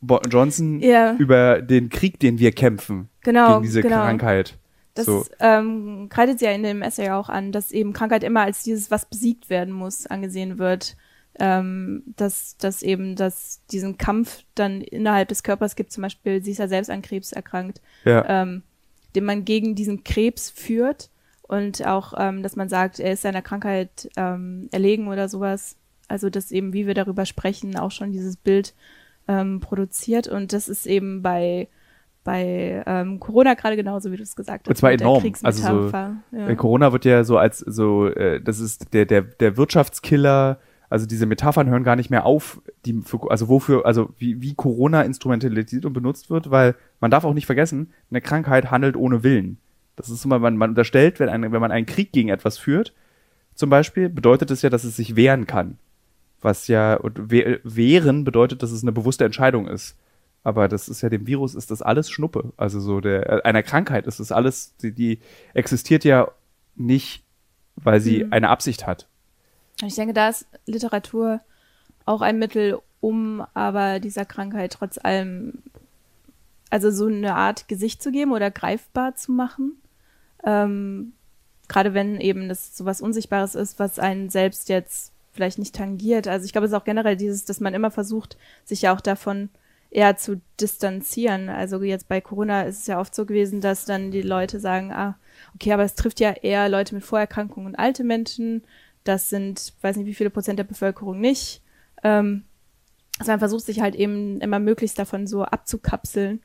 [SPEAKER 1] Bo Johnson
[SPEAKER 2] Ja.
[SPEAKER 1] über den Krieg, den wir kämpfen,
[SPEAKER 2] genau,
[SPEAKER 1] gegen diese
[SPEAKER 2] genau.
[SPEAKER 1] Krankheit.
[SPEAKER 2] Das
[SPEAKER 1] so.
[SPEAKER 2] ähm, kreidet sie ja in dem Essay auch an, dass eben Krankheit immer als dieses, was besiegt werden muss, angesehen wird. Ähm, dass, dass eben dass diesen Kampf dann innerhalb des Körpers gibt, zum Beispiel, sie ist ja selbst an Krebs erkrankt,
[SPEAKER 1] Ja.
[SPEAKER 2] ähm, den man gegen diesen Krebs führt und auch, ähm, dass man sagt, er ist seiner Krankheit ähm, erlegen oder sowas. Also, dass eben, wie wir darüber sprechen, auch schon dieses Bild ähm, produziert und das ist eben bei bei ähm, Corona gerade genauso, wie du es gesagt hast.
[SPEAKER 1] Und zwar enorm. Also so,
[SPEAKER 2] Kriegsmetapher. ja.
[SPEAKER 1] Äh, Corona wird ja so als so, äh, das ist der, der, der Wirtschaftskiller, also diese Metaphern hören gar nicht mehr auf, die für, also wofür, also wie, wie Corona instrumentalisiert und benutzt wird, weil man darf auch nicht vergessen, eine Krankheit handelt ohne Willen. Das ist immer, man, man unterstellt, wenn, ein, wenn man einen Krieg gegen etwas führt, zum Beispiel, bedeutet es ja, dass es sich wehren kann. Was ja, und we wehren bedeutet, dass es eine bewusste Entscheidung ist. Aber das ist ja dem Virus ist das alles Schnuppe. Also so der äh, einer Krankheit ist das alles, die, die existiert ja nicht, weil sie
[SPEAKER 2] Mhm.
[SPEAKER 1] eine Absicht hat.
[SPEAKER 2] Ich denke, da ist Literatur auch ein Mittel, um aber dieser Krankheit trotz allem, also so eine Art Gesicht zu geben oder greifbar zu machen. Ähm, Gerade wenn eben das so was Unsichtbares ist, was einen selbst jetzt vielleicht nicht tangiert. Also ich glaube, es ist auch generell dieses, dass man immer versucht, sich ja auch davon eher zu distanzieren. Also jetzt bei Corona ist es ja oft so gewesen, dass dann die Leute sagen, ah, okay, aber es trifft ja eher Leute mit Vorerkrankungen und alte Menschen. Das sind, weiß nicht, wie viele Prozent der Bevölkerung nicht. Ähm, also man versucht sich halt eben immer möglichst davon so abzukapseln.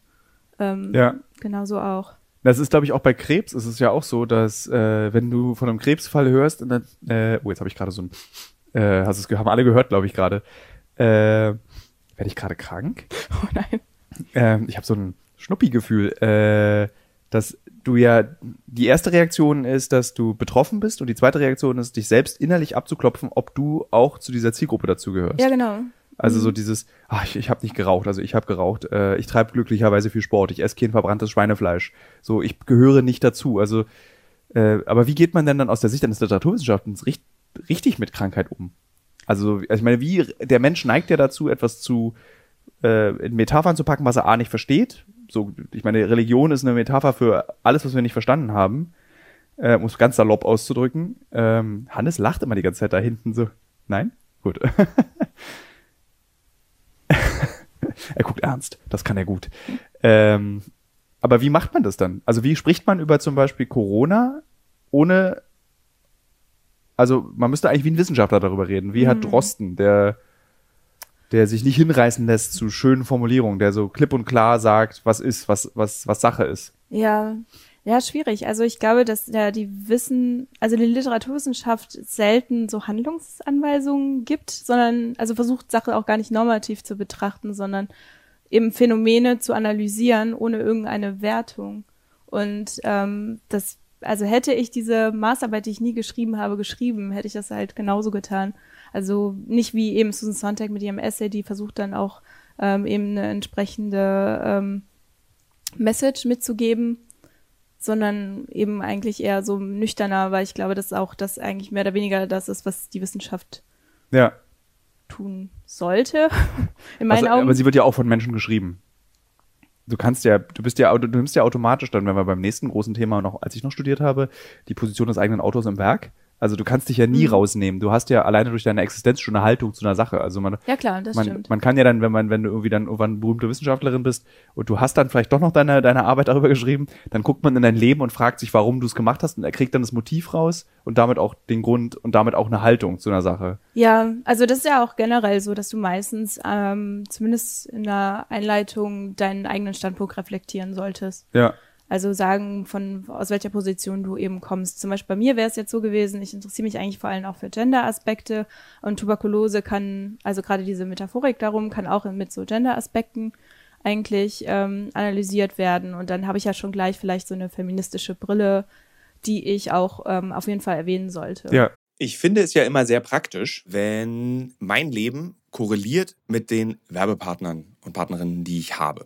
[SPEAKER 2] Ähm,
[SPEAKER 1] Ja.
[SPEAKER 2] Genauso auch.
[SPEAKER 1] Das ist, glaube ich, auch bei Krebs ist es ja auch so, dass äh, wenn du von einem Krebsfall hörst, und dann, äh, oh, jetzt habe ich gerade so ein, äh, hast es, haben alle gehört, glaube ich, gerade. Äh, Werde ich gerade krank?
[SPEAKER 2] Oh nein.
[SPEAKER 1] ähm, ich habe so ein Schnuppi-Gefühl, äh, dass du ja, die erste Reaktion ist, dass du betroffen bist und die zweite Reaktion ist, dich selbst innerlich abzuklopfen, ob du auch zu dieser Zielgruppe dazugehörst.
[SPEAKER 2] Ja, genau.
[SPEAKER 1] Also so dieses, ach, ich, ich habe nicht geraucht, also ich habe geraucht, äh, ich treibe glücklicherweise viel Sport, ich esse kein verbranntes Schweinefleisch. So, ich gehöre nicht dazu. Also, äh, aber wie geht man denn dann aus der Sicht eines Literaturwissenschaftlers richt, richtig mit Krankheit um? Also, also ich meine, wie der Mensch neigt ja dazu, etwas zu äh, in Metaphern zu packen, was er A nicht versteht. So, ich meine, Religion ist eine Metapher für alles, was wir nicht verstanden haben. Äh, um es ganz salopp auszudrücken. Ähm, Hannes lacht immer die ganze Zeit da hinten so. Nein? Gut. er guckt ernst. Das kann er gut. Ähm, aber wie macht man das dann? Also wie spricht man über zum Beispiel Corona, ohne
[SPEAKER 3] Also man müsste eigentlich wie ein Wissenschaftler darüber reden. Wie hat
[SPEAKER 2] Mhm.
[SPEAKER 3] Drosten, der, der sich nicht hinreißen lässt zu schönen Formulierungen, der so klipp und klar sagt, was ist, was, was, was Sache ist.
[SPEAKER 2] Ja, ja, schwierig. Also ich glaube, dass ja die Wissen, also die Literaturwissenschaft selten so Handlungsanweisungen gibt, sondern also versucht Sache auch gar nicht normativ zu betrachten, sondern eben Phänomene zu analysieren ohne irgendeine Wertung. Und ähm, das, also hätte ich diese Maßarbeit, die ich nie geschrieben habe, geschrieben, hätte ich das halt genauso getan. Also nicht wie eben Susan Sontag mit ihrem Essay, die versucht dann auch ähm, eben eine entsprechende ähm, Message mitzugeben, sondern eben eigentlich eher so nüchterner, weil ich glaube, dass auch das eigentlich mehr oder weniger das ist, was die Wissenschaft
[SPEAKER 3] Ja.
[SPEAKER 2] tun sollte. In meinen
[SPEAKER 3] Also,
[SPEAKER 2] Augen.
[SPEAKER 3] aber sie wird ja auch von Menschen geschrieben. Du kannst ja, du bist ja, du nimmst ja automatisch dann, wenn wir beim nächsten großen Thema noch, als ich noch studiert habe, die Position des eigenen Autors im Werk. Also du kannst dich ja nie
[SPEAKER 2] Mhm.
[SPEAKER 3] rausnehmen. Du hast ja alleine durch deine Existenz schon eine Haltung zu einer Sache. Also man,
[SPEAKER 2] ja klar, das
[SPEAKER 3] man,
[SPEAKER 2] stimmt.
[SPEAKER 3] man kann ja dann, wenn man, wenn du irgendwie dann irgendwann berühmte Wissenschaftlerin bist und du hast dann vielleicht doch noch deine, deine Arbeit darüber geschrieben, dann guckt man in dein Leben und fragt sich, warum du es gemacht hast und er kriegt dann das Motiv raus und damit auch den Grund und damit auch eine Haltung zu einer Sache.
[SPEAKER 2] Ja, also das ist ja auch generell so, dass du meistens ähm, zumindest in der Einleitung deinen eigenen Standpunkt reflektieren solltest.
[SPEAKER 3] Ja.
[SPEAKER 2] Also sagen, von aus welcher Position du eben kommst. Zum Beispiel bei mir wäre es jetzt so gewesen, ich interessiere mich eigentlich vor allem auch für Gender-Aspekte und Tuberkulose kann, also gerade diese Metaphorik darum, kann auch mit so Gender-Aspekten eigentlich ähm, analysiert werden. Und dann habe ich ja schon gleich vielleicht so eine feministische Brille, die ich auch ähm, auf jeden Fall erwähnen sollte.
[SPEAKER 3] Ja.
[SPEAKER 1] Ich finde es ja immer sehr praktisch, wenn mein Leben korreliert mit den Werbepartnern und Partnerinnen, die ich habe.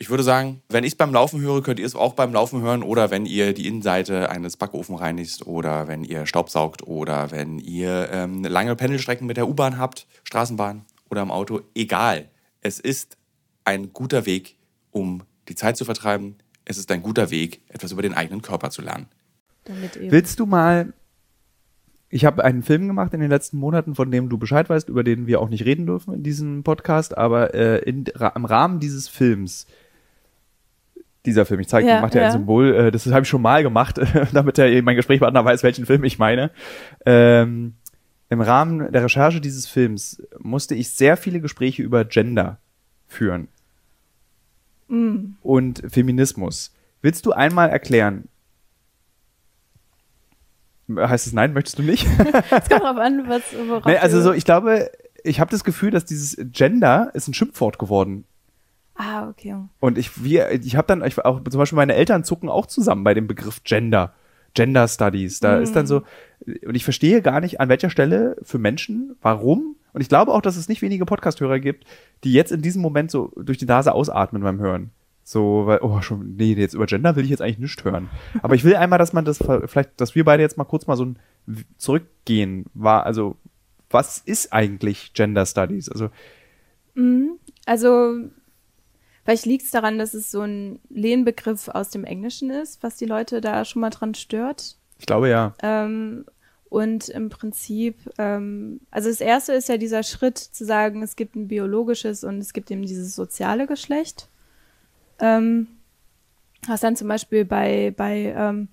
[SPEAKER 1] ich würde sagen, wenn ich es beim Laufen höre, könnt ihr es auch beim Laufen hören oder wenn ihr die Innenseite eines Backofen reinigt oder wenn ihr Staubsaugt oder wenn ihr ähm, lange Pendelstrecken mit der U-Bahn habt, Straßenbahn oder im Auto. Egal. Es ist ein guter Weg, um die Zeit zu vertreiben. Es ist ein guter Weg, etwas über den eigenen Körper zu lernen.
[SPEAKER 3] Willst du mal. Ich habe einen Film gemacht in den letzten Monaten, von dem du Bescheid weißt, über den wir auch nicht reden dürfen in diesem Podcast, aber äh, in, ra im Rahmen dieses Films, dieser Film, ich zeige,
[SPEAKER 2] Ja,
[SPEAKER 3] macht ja, ein
[SPEAKER 2] ja.
[SPEAKER 3] Symbol, äh, das habe ich schon mal gemacht, damit der, mein Gesprächspartner weiß, welchen Film ich meine. Ähm, Im Rahmen der Recherche dieses Films musste ich sehr viele Gespräche über Gender führen
[SPEAKER 2] Mm.
[SPEAKER 3] und Feminismus. Willst du einmal erklären,
[SPEAKER 1] Heißt es nein, möchtest du nicht?
[SPEAKER 2] Es kommt drauf an, was
[SPEAKER 1] nee, also so, ich glaube, ich habe das Gefühl, dass dieses Gender ist ein Schimpfwort geworden.
[SPEAKER 2] Ah, okay.
[SPEAKER 1] Und ich, wir, ich habe dann, ich, auch zum Beispiel meine Eltern zucken auch zusammen bei dem Begriff Gender. Gender Studies. Da ist dann so, und ich verstehe gar nicht, an welcher Stelle für Menschen, warum. Und ich glaube auch, dass es nicht wenige Podcast-Hörer gibt, die jetzt in diesem Moment so durch die Nase ausatmen beim Hören. So, weil, oh, schon, nee, jetzt über Gender will ich jetzt eigentlich nicht hören. Aber ich will einmal, dass man das, vielleicht, dass wir beide jetzt mal kurz mal so ein zurückgehen. War, also, was ist eigentlich Gender Studies? Also,
[SPEAKER 2] Mhm. Also, vielleicht liegt es daran, dass es so ein Lehnbegriff aus dem Englischen ist, was die Leute da schon mal dran stört.
[SPEAKER 1] ich glaube ja.
[SPEAKER 2] Ähm, und im Prinzip, ähm, also das erste ist ja dieser Schritt zu sagen, es gibt ein biologisches und es gibt eben dieses soziale Geschlecht. Ähm, was dann zum Beispiel bei, bei ähm,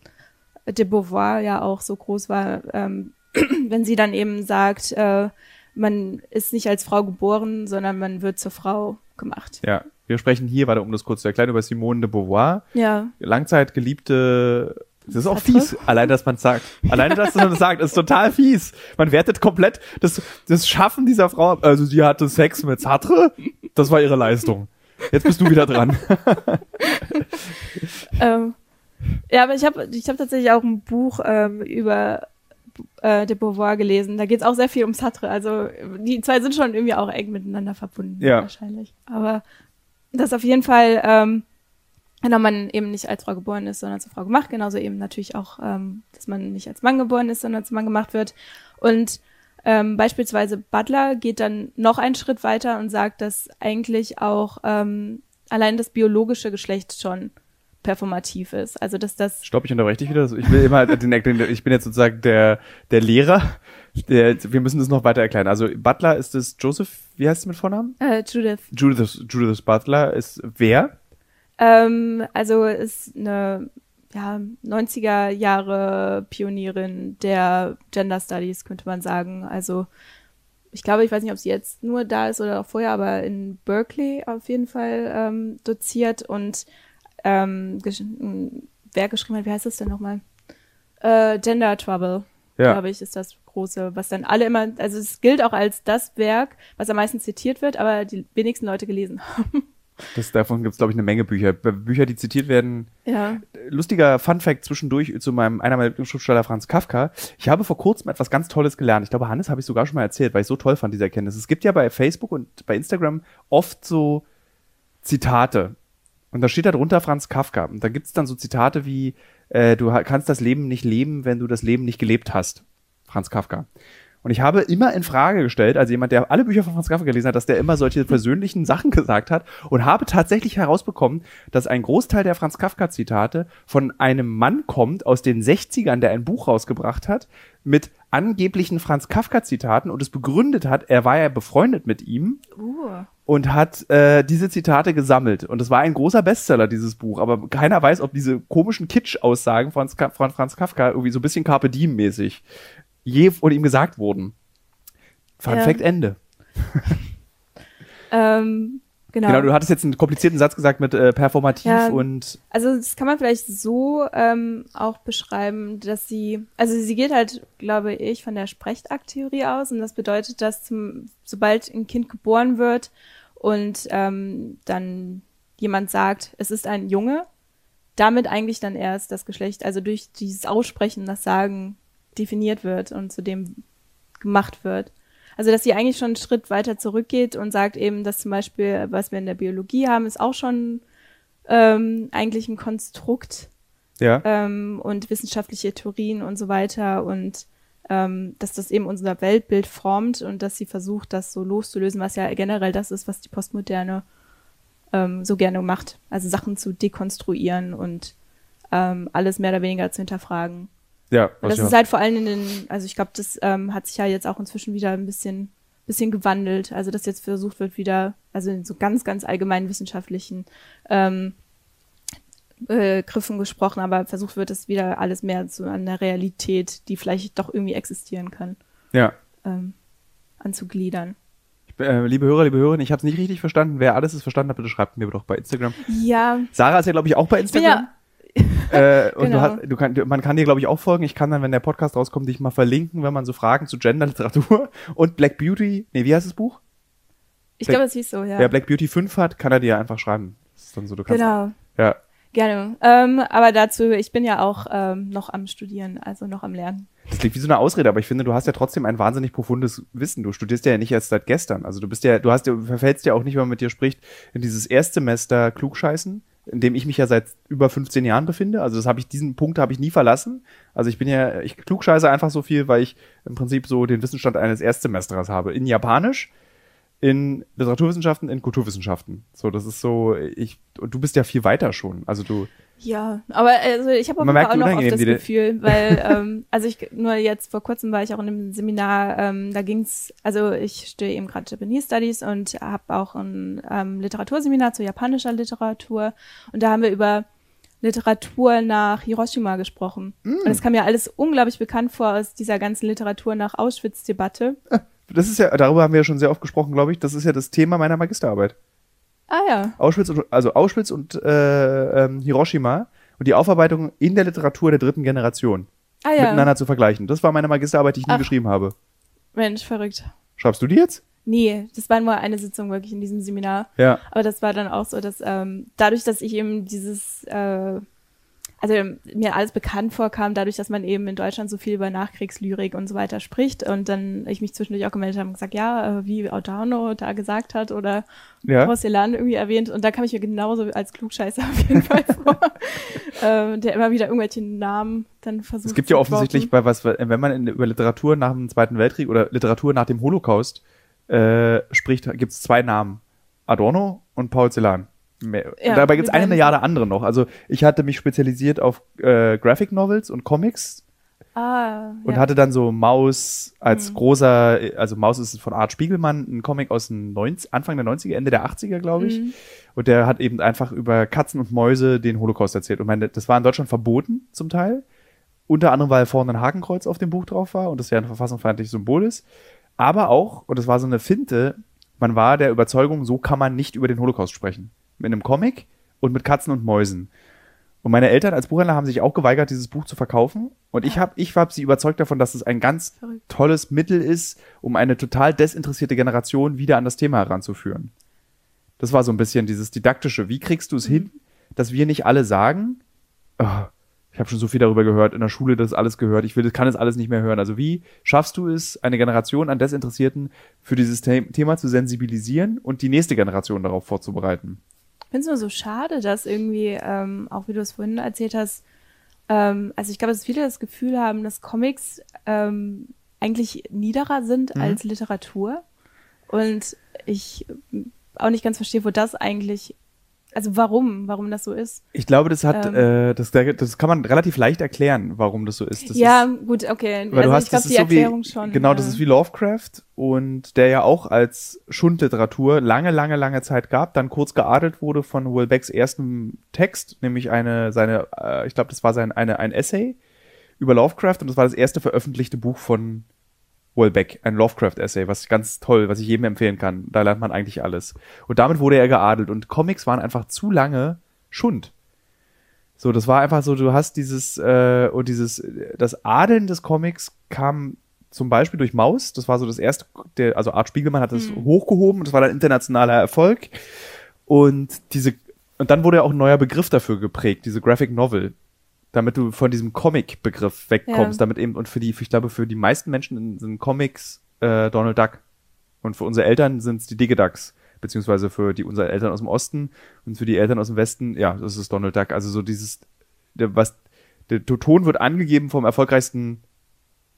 [SPEAKER 2] de Beauvoir ja auch so groß war, ähm, wenn sie dann eben sagt, äh, man ist nicht als Frau geboren, sondern man wird zur Frau gemacht.
[SPEAKER 1] Ja. Wir sprechen hier, warte, um das kurz zu erklären, über Simone de Beauvoir.
[SPEAKER 2] Ja,
[SPEAKER 1] Langzeit geliebte. Das ist auch fies, allein, dass man es sagt. Alleine, dass man das sagt, ist total fies. Man wertet komplett das, das Schaffen dieser Frau. ab. Also, sie hatte Sex mit Sartre. Das war ihre Leistung. Jetzt bist du wieder dran.
[SPEAKER 2] Ähm, ja, aber ich habe ich hab tatsächlich auch ein Buch ähm, über äh, de Beauvoir gelesen. Da geht es auch sehr viel um Sartre. Also die zwei sind schon irgendwie auch eng miteinander verbunden,
[SPEAKER 1] Ja.
[SPEAKER 2] wahrscheinlich. Aber das auf jeden Fall, ähm, genau, man eben nicht als Frau geboren ist, sondern zur Frau gemacht. Genauso eben natürlich auch, ähm, dass man nicht als Mann geboren ist, sondern zum Mann gemacht wird. Und ähm, beispielsweise Butler geht dann noch einen Schritt weiter und sagt, dass eigentlich auch ähm, allein das biologische Geschlecht schon performativ ist. Also dass das
[SPEAKER 1] Stopp, ich unterbreche dich wieder. Ich will immer den, den, ich bin jetzt sozusagen der, der Lehrer. Der, wir müssen das noch weiter erklären. Also, Butler ist es Joseph, wie heißt es mit Vornamen?
[SPEAKER 2] äh, Judith.
[SPEAKER 1] Judith, Judith Butler ist wer?
[SPEAKER 2] Ähm, also ist eine ja, 90er Jahre Pionierin der Gender Studies, könnte man sagen. Also ich glaube, ich weiß nicht, ob sie jetzt nur da ist oder auch vorher, aber in Berkeley auf jeden Fall ähm, doziert und ähm, gesch- ein Werk geschrieben hat. Wie heißt das denn nochmal? Äh, Gender Trouble,
[SPEAKER 1] Ja.
[SPEAKER 2] glaube ich, ist das große, was dann alle immer, also es gilt auch als das Werk, was am meisten zitiert wird, aber die wenigsten Leute gelesen haben.
[SPEAKER 1] Das, davon gibt es, glaube ich, eine Menge Bücher. Bücher, die zitiert werden.
[SPEAKER 2] ja.
[SPEAKER 1] Lustiger Fun-Fact zwischendurch zu meinem, einer meiner Lieblingsschriftsteller, Franz Kafka. Ich habe vor kurzem etwas ganz Tolles gelernt. Ich glaube, Hannes habe ich sogar schon mal erzählt, weil ich so toll fand, diese Erkenntnis. Es gibt ja bei Facebook und bei Instagram oft so Zitate. Und da steht da drunter Franz Kafka. Und da gibt es dann so Zitate wie, äh, du kannst das Leben nicht leben, wenn du das Leben nicht gelebt hast. Franz Kafka. Und ich habe immer in Frage gestellt, also jemand, der alle Bücher von Franz Kafka gelesen hat, dass der immer solche persönlichen Sachen gesagt hat und habe tatsächlich herausbekommen, dass ein Großteil der Franz Kafka Zitate von einem Mann kommt aus den 60ern, der ein Buch rausgebracht hat mit angeblichen Franz Kafka Zitaten und es begründet hat, er war ja befreundet mit ihm
[SPEAKER 2] Uh.
[SPEAKER 1] und hat äh, diese Zitate gesammelt. Und es war ein großer Bestseller, dieses Buch. Aber keiner weiß, ob diese komischen Kitsch-Aussagen von, von Franz Kafka irgendwie so ein bisschen Carpe Diem-mäßig je von ihm gesagt wurden. Fun
[SPEAKER 2] Ja.
[SPEAKER 1] Fact Ende.
[SPEAKER 2] Ähm, genau.
[SPEAKER 1] Genau, du hattest jetzt einen komplizierten Satz gesagt mit äh, performativ
[SPEAKER 2] Ja.
[SPEAKER 1] und
[SPEAKER 2] Also das kann man vielleicht so ähm, auch beschreiben, dass sie, also sie geht halt, glaube ich, von der Sprechtakt-Theorie aus und das bedeutet, dass zum, sobald ein Kind geboren wird und ähm, dann jemand sagt, es ist ein Junge, damit eigentlich dann erst das Geschlecht, also durch dieses Aussprechen, das Sagen definiert wird und zu dem gemacht wird. Also dass sie eigentlich schon einen Schritt weiter zurückgeht und sagt eben, dass zum Beispiel, was wir in der Biologie haben, ist auch schon ähm, eigentlich ein Konstrukt
[SPEAKER 1] ja.
[SPEAKER 2] ähm, und wissenschaftliche Theorien und so weiter und ähm, dass das eben unser Weltbild formt und dass sie versucht, das so loszulösen, was ja generell das ist, was die Postmoderne ähm, so gerne macht. Also Sachen zu dekonstruieren und ähm, alles mehr oder weniger zu hinterfragen.
[SPEAKER 1] Ja, was
[SPEAKER 2] das ist halt vor allem in den, also ich glaube, das ähm, hat sich ja jetzt auch inzwischen wieder ein bisschen, bisschen gewandelt. Also dass jetzt versucht wird, wieder, also in so ganz, ganz allgemeinen wissenschaftlichen ähm, äh, Griffen gesprochen, aber versucht wird, es wieder alles mehr zu einer Realität, die vielleicht doch irgendwie existieren kann,
[SPEAKER 1] ja.
[SPEAKER 2] ähm, anzugliedern.
[SPEAKER 1] Äh, liebe Hörer, liebe Hörerinnen, ich habe es nicht richtig verstanden. Wer alles es verstanden hat, bitte schreibt mir doch bei Instagram.
[SPEAKER 2] Ja,
[SPEAKER 1] Sarah ist ja, glaube ich, auch bei Instagram.
[SPEAKER 2] ja,
[SPEAKER 1] Äh, und
[SPEAKER 2] Genau.
[SPEAKER 1] du hast, du kann, du- man kann dir, glaube ich, auch folgen. Ich kann dann, wenn der Podcast rauskommt, dich mal verlinken, wenn man so Fragen zu Genderliteratur und Black Beauty, nee, wie heißt das Buch?
[SPEAKER 2] Ich glaube, es hieß so, ja.
[SPEAKER 1] Wer Black Beauty 5 hat, kann er dir einfach schreiben. Das ist dann so, du kannst,
[SPEAKER 2] genau.
[SPEAKER 1] Ja.
[SPEAKER 2] Gerne. Ähm, aber dazu, ich bin ja auch ähm, noch am Studieren, also noch am Lernen.
[SPEAKER 1] Das klingt wie so eine Ausrede, aber ich finde, du hast ja trotzdem ein wahnsinnig profundes Wissen. Du studierst ja nicht erst seit gestern. Also du bist ja, du hast ja, du verfällst ja auch nicht, wenn man mit dir spricht, in dieses Erstsemester Klugscheißen, in dem ich mich ja seit über 15 Jahren befinde. Also das habe ich, diesen Punkt habe ich nie verlassen. Also ich bin ja, ich klugscheiße einfach so viel, weil ich im Prinzip so den Wissensstand eines Erstsemesterers habe. In Japanisch, in Literaturwissenschaften, in Kulturwissenschaften. So, das ist so, ich, du bist ja viel weiter schon. Also du,
[SPEAKER 2] Ja, aber also ich habe jeden
[SPEAKER 1] merkt,
[SPEAKER 2] auch noch oft das Gefühl, weil, ähm, also ich nur jetzt vor kurzem war ich auch in einem Seminar, ähm, da ging's, also ich studiere eben gerade Japanese Studies und habe auch ein ähm, Literaturseminar zu japanischer Literatur und da haben wir über Literatur nach Hiroshima gesprochen.
[SPEAKER 1] Mm.
[SPEAKER 2] Und es kam mir alles unglaublich bekannt vor aus dieser ganzen Literatur nach Auschwitz-Debatte.
[SPEAKER 1] das ist ja, darüber haben wir ja schon sehr oft gesprochen, glaube ich. Das ist ja das Thema meiner Magisterarbeit.
[SPEAKER 2] Ah ja.
[SPEAKER 1] Auschwitz und, also Auschwitz und äh, ähm, Hiroshima und die Aufarbeitung in der Literatur der dritten Generation
[SPEAKER 2] Ah ja.
[SPEAKER 1] miteinander zu vergleichen. Das war meine Magisterarbeit, die ich nie
[SPEAKER 2] Ach.
[SPEAKER 1] geschrieben habe.
[SPEAKER 2] Mensch, verrückt.
[SPEAKER 1] Schreibst du die jetzt?
[SPEAKER 2] Nee, das war nur eine Sitzung wirklich in diesem Seminar.
[SPEAKER 1] Ja.
[SPEAKER 2] Aber das war dann auch so, dass ähm, dadurch, dass ich eben dieses, äh, also mir alles bekannt vorkam, dadurch, dass man eben in Deutschland so viel über Nachkriegslyrik und so weiter spricht und dann ich mich zwischendurch auch gemeldet habe und gesagt, ja, äh, wie Adorno da gesagt hat oder
[SPEAKER 1] Ja.
[SPEAKER 2] Porzellan irgendwie erwähnt und da kam ich mir genauso als Klugscheißer auf jeden Fall vor, ähm, der immer wieder irgendwelche Namen dann versucht
[SPEAKER 1] Es gibt ja offensichtlich bei was, wenn man in, über Literatur nach dem Zweiten Weltkrieg oder Literatur nach dem Holocaust äh, spricht, gibt es zwei Namen. Adorno und Paul Celan. Mehr-
[SPEAKER 2] Ja,
[SPEAKER 1] Dabei gibt es eine Milliarde andere noch. Also ich hatte mich spezialisiert auf äh, Graphic Novels und Comics
[SPEAKER 2] Ah,
[SPEAKER 1] und
[SPEAKER 2] ja.
[SPEAKER 1] hatte dann so Maus als
[SPEAKER 2] Mhm.
[SPEAKER 1] großer, also Maus ist von Art Spiegelmann, ein Comic aus den 90, Anfang der 90er, Ende der 80er, glaube ich.
[SPEAKER 2] Mhm.
[SPEAKER 1] Und der hat eben einfach über Katzen und Mäuse den Holocaust erzählt. Und meine, das war in Deutschland verboten zum Teil. Unter anderem, weil vorne ein Hakenkreuz auf dem Buch drauf war und das ja ein verfassungsfeindliches Symbol ist. Aber auch, und das war so eine Finte, man war der Überzeugung, so kann man nicht über den Holocaust sprechen. Mit einem Comic und mit Katzen und Mäusen. Und meine Eltern als Buchhändler haben sich auch geweigert, dieses Buch zu verkaufen. Und ich habe ich hab sie überzeugt davon, dass es ein ganz
[SPEAKER 2] Verrückt.
[SPEAKER 1] tolles Mittel ist, um eine total desinteressierte Generation wieder an das Thema heranzuführen. Das war so ein bisschen dieses Didaktische. Wie kriegst du es hin, dass wir nicht alle sagen, oh, ich habe schon so viel darüber gehört, in der Schule das alles gehört, ich will, das kann das alles nicht mehr hören. Also wie schaffst du es, eine Generation an Desinteressierten für dieses The Thema zu sensibilisieren und die nächste Generation darauf vorzubereiten?
[SPEAKER 2] Ich finde es nur so schade, dass irgendwie, ähm, auch wie du es vorhin erzählt hast, ähm, also ich glaube, dass viele das Gefühl haben, dass Comics ähm, eigentlich niederer sind
[SPEAKER 1] Mhm.
[SPEAKER 2] als Literatur. Und ich auch nicht ganz verstehe, wo das eigentlich, also warum, warum das so ist.
[SPEAKER 1] Ich glaube, das hat,
[SPEAKER 2] Ähm.
[SPEAKER 1] äh, das, das kann man relativ leicht erklären, warum das so ist. Das
[SPEAKER 2] ja,
[SPEAKER 1] ist,
[SPEAKER 2] gut, okay.
[SPEAKER 1] Weil
[SPEAKER 2] also
[SPEAKER 1] du hast,
[SPEAKER 2] ich glaube,
[SPEAKER 1] das
[SPEAKER 2] die
[SPEAKER 1] so
[SPEAKER 2] Erklärung
[SPEAKER 1] wie,
[SPEAKER 2] schon.
[SPEAKER 1] genau, das
[SPEAKER 2] äh,
[SPEAKER 1] ist wie Lovecraft und der ja auch als Schundliteratur lange, lange, lange Zeit gab, dann kurz geadelt wurde von Will Becks ersten Text, nämlich eine, seine, äh, ich glaube, das war sein, eine, ein Essay über Lovecraft und das war das erste veröffentlichte Buch von Will Beck, ein Lovecraft-Essay, was ganz toll, was ich jedem empfehlen kann. Da lernt man eigentlich alles. Und damit wurde er geadelt und Comics waren einfach zu lange Schund. So, das war einfach so, du hast dieses, äh, und dieses, das Adeln des Comics kam zum Beispiel durch Maus, das war so das erste, der, also Art Spiegelmann hat das hochgehoben, das war dann internationaler Erfolg. Und diese, und dann wurde ja auch ein neuer Begriff dafür geprägt, diese Graphic Novel. Damit du von diesem Comic-Begriff wegkommst,
[SPEAKER 2] Ja.
[SPEAKER 1] damit eben, und für die, ich glaube, für die meisten Menschen sind Comics äh, Donald Duck. Und für unsere Eltern sind es die Dicke Ducks. Beziehungsweise für die unsere Eltern aus dem Osten und für die Eltern aus dem Westen, ja, das ist Donald Duck. Also so dieses, der, was, der Ton wird angegeben vom erfolgreichsten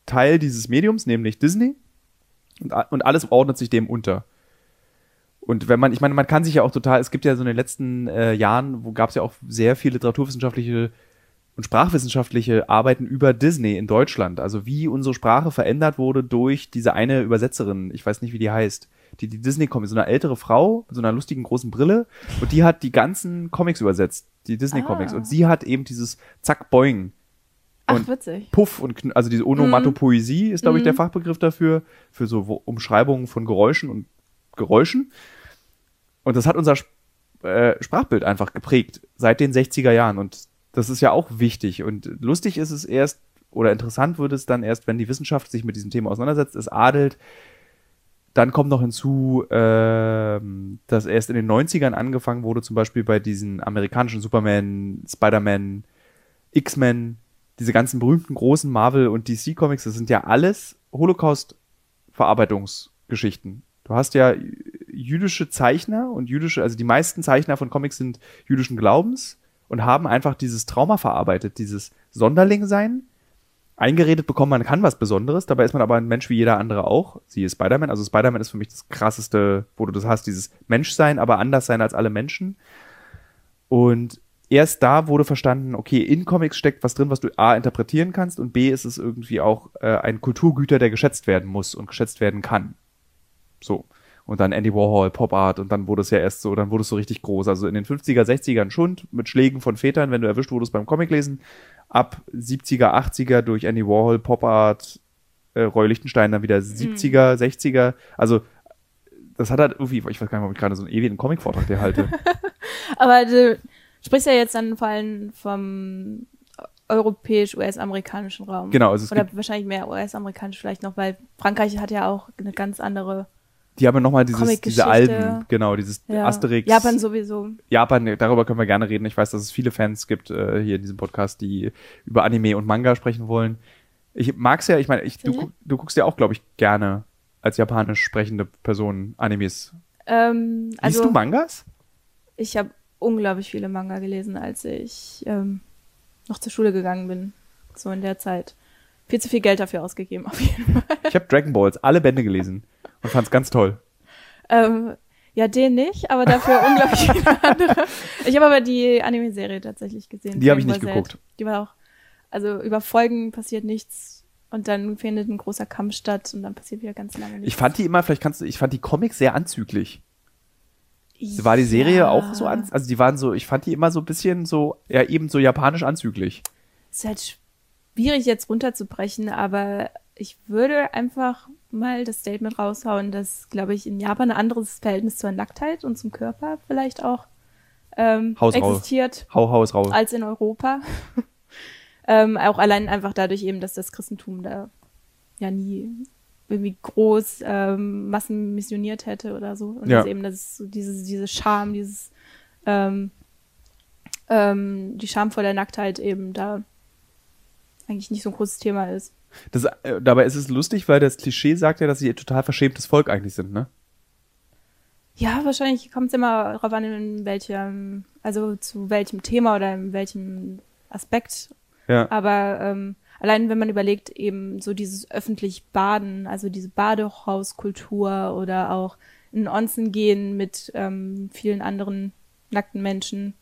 [SPEAKER 1] Teil dieses Mediums, nämlich Disney. Und, und alles ordnet sich dem unter. Und wenn man, ich meine, man kann sich ja auch total, es gibt ja so in den letzten äh, Jahren, wo gab es ja auch sehr viele literaturwissenschaftliche und sprachwissenschaftliche Arbeiten über Disney in Deutschland. Also wie unsere Sprache verändert wurde durch diese eine Übersetzerin, ich weiß nicht, wie die heißt, die die Disney Comics, so eine ältere Frau mit so einer lustigen großen Brille und die hat die ganzen Comics übersetzt, die Disney Comics.
[SPEAKER 2] Ah.
[SPEAKER 1] Und sie hat eben dieses Zack Boing
[SPEAKER 2] Ach,
[SPEAKER 1] und
[SPEAKER 2] witzig.
[SPEAKER 1] Puff und kn- also diese Onomatopoesie ist, glaube ich, der Fachbegriff dafür, für so Umschreibungen von Geräuschen und Geräuschen. Und das hat unser Sp- äh, Sprachbild einfach geprägt seit den 60er Jahren. Und Das ist ja auch wichtig. Und lustig ist es erst, oder interessant wird es dann erst, wenn die Wissenschaft sich mit diesem Thema auseinandersetzt, es adelt. Dann kommt noch hinzu, ähm, dass erst in den 90ern angefangen wurde, zum Beispiel bei diesen amerikanischen Superman, Spider-Man, X-Men, diese ganzen berühmten großen Marvel- und DC-Comics, das sind ja alles Holocaust-Verarbeitungsgeschichten. Du hast ja jüdische Zeichner und jüdische, also die meisten Zeichner von Comics sind jüdischen Glaubens und haben einfach dieses Trauma verarbeitet, dieses Sonderling-Sein. Eingeredet bekommen, man kann was Besonderes, dabei ist man aber ein Mensch wie jeder andere auch. Siehe Spider-Man. Also Spider-Man ist für mich das krasseste, wo du das hast, dieses Menschsein, aber anders sein als alle Menschen. Und erst da wurde verstanden, okay, in Comics steckt was drin, was du A interpretieren kannst und B ist es irgendwie auch äh, ein Kulturgüter, der geschätzt werden muss und geschätzt werden kann. So. Und dann Andy Warhol, Pop Art und dann wurde es ja erst so, dann wurde es so richtig groß. Also in den 50er, 60ern Schund mit Schlägen von Vätern, wenn du erwischt wurdest beim Comiclesen. Ab 70er, 80er durch Andy Warhol, Pop Art, äh, Roy Lichtenstein dann wieder 70er, 60er. Also das hat halt irgendwie, ich weiß gar nicht, ob ich gerade so einen ewigen Comic-Vortrag dir halte.
[SPEAKER 2] Aber du sprichst ja jetzt dann vor allem vom europäisch-US-amerikanischen Raum.
[SPEAKER 1] Genau, also es
[SPEAKER 2] Oder wahrscheinlich mehr US-amerikanisch vielleicht noch, weil Frankreich hat ja auch eine ganz andere
[SPEAKER 1] die haben ja nochmal dieses, diese. Alben, genau, dieses
[SPEAKER 2] ja.
[SPEAKER 1] Asterix.
[SPEAKER 2] Japan sowieso.
[SPEAKER 1] Japan, darüber können wir gerne reden. Ich weiß, dass es viele Fans gibt äh, hier in diesem Podcast, die über Anime und Manga sprechen wollen. Ich mag's ja, ich meine, ich, du, du guckst ja auch, glaube ich, gerne als japanisch sprechende Person Animes.
[SPEAKER 2] Ähm,
[SPEAKER 1] Liest
[SPEAKER 2] also
[SPEAKER 1] du Mangas?
[SPEAKER 2] ich habe unglaublich viele Manga gelesen, als ich ähm, noch zur Schule gegangen bin. So in der Zeit. Viel zu viel Geld dafür ausgegeben, auf jeden Fall.
[SPEAKER 1] Ich habe Dragon Balls alle Bände gelesen und fand's ganz toll.
[SPEAKER 2] Ähm, ja, den nicht, aber dafür unglaublich viele andere. Ich habe aber die Anime-Serie tatsächlich gesehen.
[SPEAKER 1] Die habe ich nicht
[SPEAKER 2] Ball Z.
[SPEAKER 1] geguckt.
[SPEAKER 2] Die war auch, also über Folgen passiert nichts und dann findet ein großer Kampf statt und dann passiert wieder ganz lange nichts.
[SPEAKER 1] Ich fand die immer, vielleicht kannst du, ich fand die Comics sehr anzüglich. War die Serie
[SPEAKER 2] Ja.
[SPEAKER 1] auch so an, also die waren so, ich fand die immer so ein bisschen so, ja eben so japanisch anzüglich.
[SPEAKER 2] ist halt schwierig jetzt runterzubrechen, aber ich würde einfach mal das Statement raushauen, dass, glaube ich, in Japan ein anderes Verhältnis zur Nacktheit und zum Körper vielleicht auch ähm,
[SPEAKER 1] Haus
[SPEAKER 2] existiert
[SPEAKER 1] Hau, hau es raus.
[SPEAKER 2] als in Europa. ähm, auch allein einfach dadurch eben, dass das Christentum da ja nie irgendwie groß ähm, Massen missioniert hätte oder so. Und
[SPEAKER 1] Ja.
[SPEAKER 2] dass eben das so dieses, diese Scham, dieses ähm, ähm, die Scham vor der Nacktheit eben da eigentlich nicht so ein großes Thema ist.
[SPEAKER 1] Das, äh, dabei ist es lustig, weil das Klischee sagt ja, dass sie ein total verschämtes Volk eigentlich sind, ne?
[SPEAKER 2] Ja, wahrscheinlich kommt es immer darauf an, in welchem, also zu welchem Thema oder in welchem Aspekt
[SPEAKER 1] Ja.
[SPEAKER 2] Aber ähm, allein wenn man überlegt, eben so dieses öffentlich Baden, also diese Badehauskultur oder auch in Onsen gehen mit ähm, vielen anderen nackten Menschen.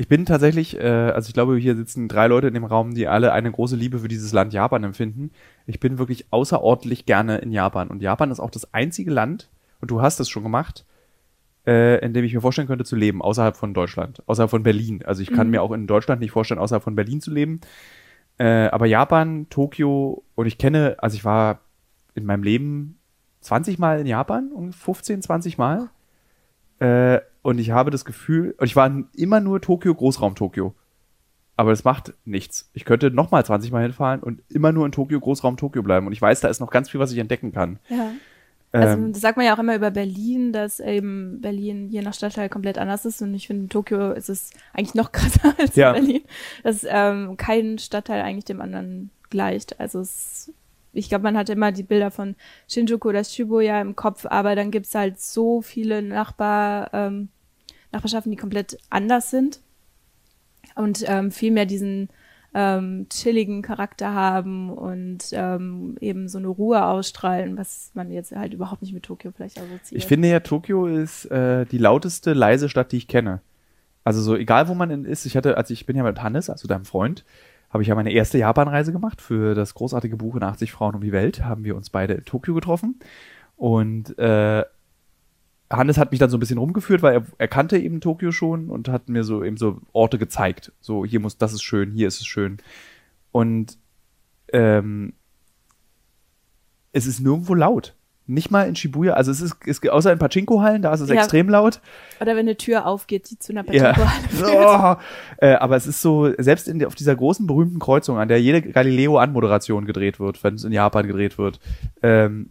[SPEAKER 1] Ich bin tatsächlich, äh, also ich glaube, hier sitzen drei Leute in dem Raum, die alle eine große Liebe für dieses Land Japan empfinden. Ich bin wirklich außerordentlich gerne in Japan. Und Japan ist auch das einzige Land, und du hast es schon gemacht, äh, in dem ich mir vorstellen könnte zu leben, außerhalb von Deutschland, außerhalb von Berlin. Also ich kann
[SPEAKER 2] Mhm.
[SPEAKER 1] mir auch in Deutschland nicht vorstellen, außerhalb von Berlin zu leben. Äh, aber Japan, Tokio, und ich kenne, also ich war in meinem Leben 20 Mal in Japan, um 15, 20 Mal. Äh, und ich habe das Gefühl, und ich war immer nur Tokio, Großraum Tokio. Aber das macht nichts. Ich könnte nochmal 20 Mal hinfahren und immer nur in Tokio, Großraum Tokio bleiben. Und ich weiß, da ist noch ganz viel, was ich entdecken kann.
[SPEAKER 2] Ja. Also
[SPEAKER 1] Ähm,
[SPEAKER 2] das sagt man ja auch immer über Berlin, dass eben Berlin je nach Stadtteil komplett anders ist. Und ich finde, in Tokio ist es eigentlich noch krasser als
[SPEAKER 1] Ja.
[SPEAKER 2] in Berlin. Dass ähm, kein Stadtteil eigentlich dem anderen gleicht. Also es, ich glaube, man hat immer die Bilder von Shinjuku oder Shibuya im Kopf, aber dann gibt's halt so viele Nachbar, ähm, Nachbarschaften, die komplett anders sind und ähm, viel mehr diesen ähm, chilligen Charakter haben und ähm, eben so eine Ruhe ausstrahlen, was man jetzt halt überhaupt nicht mit Tokio vielleicht assoziiert.
[SPEAKER 1] Ich finde ja, Tokio ist äh, die lauteste, leise Stadt, die ich kenne. Also so, egal wo man ist, ich hatte, also ich bin ja mit Hannes, also deinem Freund, habe ich ja meine erste Japanreise gemacht für das großartige Buch in 80 Frauen um die Welt, haben wir uns beide in Tokio getroffen. Und äh, Hannes hat mich dann so ein bisschen rumgeführt, weil er, er kannte eben Tokio schon und hat mir so eben so Orte gezeigt. So, hier muss, das ist schön, hier ist es schön. Und ähm, es ist nirgendwo laut. Nicht mal in Shibuya. Also es ist, es, außer in Pachinko-Hallen, da ist es
[SPEAKER 2] Ja.
[SPEAKER 1] extrem laut.
[SPEAKER 2] Oder wenn eine Tür aufgeht, die zu einer
[SPEAKER 1] Ja.
[SPEAKER 2] Pachinko-Halle führt.
[SPEAKER 1] Oh. Äh, aber es ist so, selbst in auf dieser großen berühmten Kreuzung, an der jede Galileo-Anmoderation gedreht wird, wenn es in Japan gedreht wird, ähm,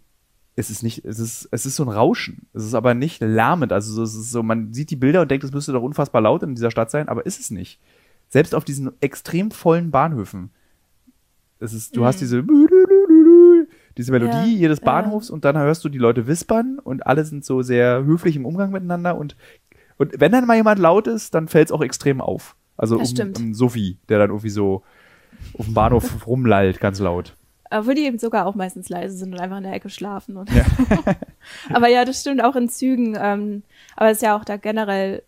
[SPEAKER 1] es ist nicht, es ist, es ist so ein Rauschen. Es ist aber nicht lärmend. Also so, es ist so, man sieht die Bilder und denkt, es müsste doch unfassbar laut in dieser Stadt sein, aber ist es nicht. Selbst auf diesen extrem vollen Bahnhöfen. Es ist, du
[SPEAKER 2] Mhm.
[SPEAKER 1] hast diese, diese Melodie
[SPEAKER 2] Ja,
[SPEAKER 1] jedes
[SPEAKER 2] ja.
[SPEAKER 1] Bahnhofs und dann hörst du die Leute wispern und alle sind so sehr höflich im Umgang miteinander und, und wenn dann mal jemand laut ist, dann fällt es auch extrem auf. Also um, um Sophie, der dann irgendwie so auf dem Bahnhof rumlallt, ganz laut.
[SPEAKER 2] Obwohl die eben sogar auch meistens leise sind und einfach in der Ecke schlafen. Oder so. aber ja, das stimmt auch in Zügen. Ähm, aber es ist ja auch da generell,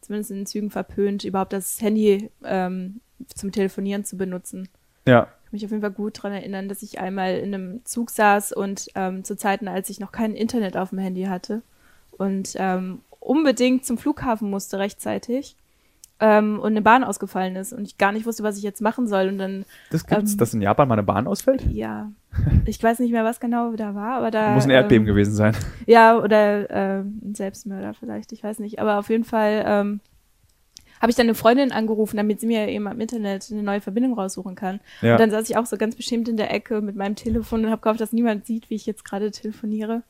[SPEAKER 2] zumindest in Zügen verpönt, überhaupt das Handy ähm, zum Telefonieren zu benutzen.
[SPEAKER 1] Ja.
[SPEAKER 2] Mich auf jeden Fall gut daran erinnern, dass ich einmal in einem Zug saß und ähm, zu Zeiten, als ich noch kein Internet auf dem Handy hatte und ähm, unbedingt zum Flughafen musste rechtzeitig ähm, und eine Bahn ausgefallen ist und ich gar nicht wusste, was ich jetzt machen soll. Und dann,
[SPEAKER 1] Das gibt's,
[SPEAKER 2] Ähm,
[SPEAKER 1] dass in Japan mal eine Bahn ausfällt?
[SPEAKER 2] ja, ich weiß nicht mehr, was genau da war, aber da.
[SPEAKER 1] Muss ein Erdbeben
[SPEAKER 2] ähm,
[SPEAKER 1] gewesen sein.
[SPEAKER 2] Ja, oder ähm, ein Selbstmörder vielleicht, ich weiß nicht. Aber auf jeden Fall ähm, habe ich dann eine Freundin angerufen, damit sie mir eben am Internet eine neue Verbindung raussuchen kann.
[SPEAKER 1] Ja.
[SPEAKER 2] Und dann saß ich auch so ganz beschämt in der Ecke mit meinem Telefon und habe gehofft, dass niemand sieht, wie ich jetzt gerade telefoniere.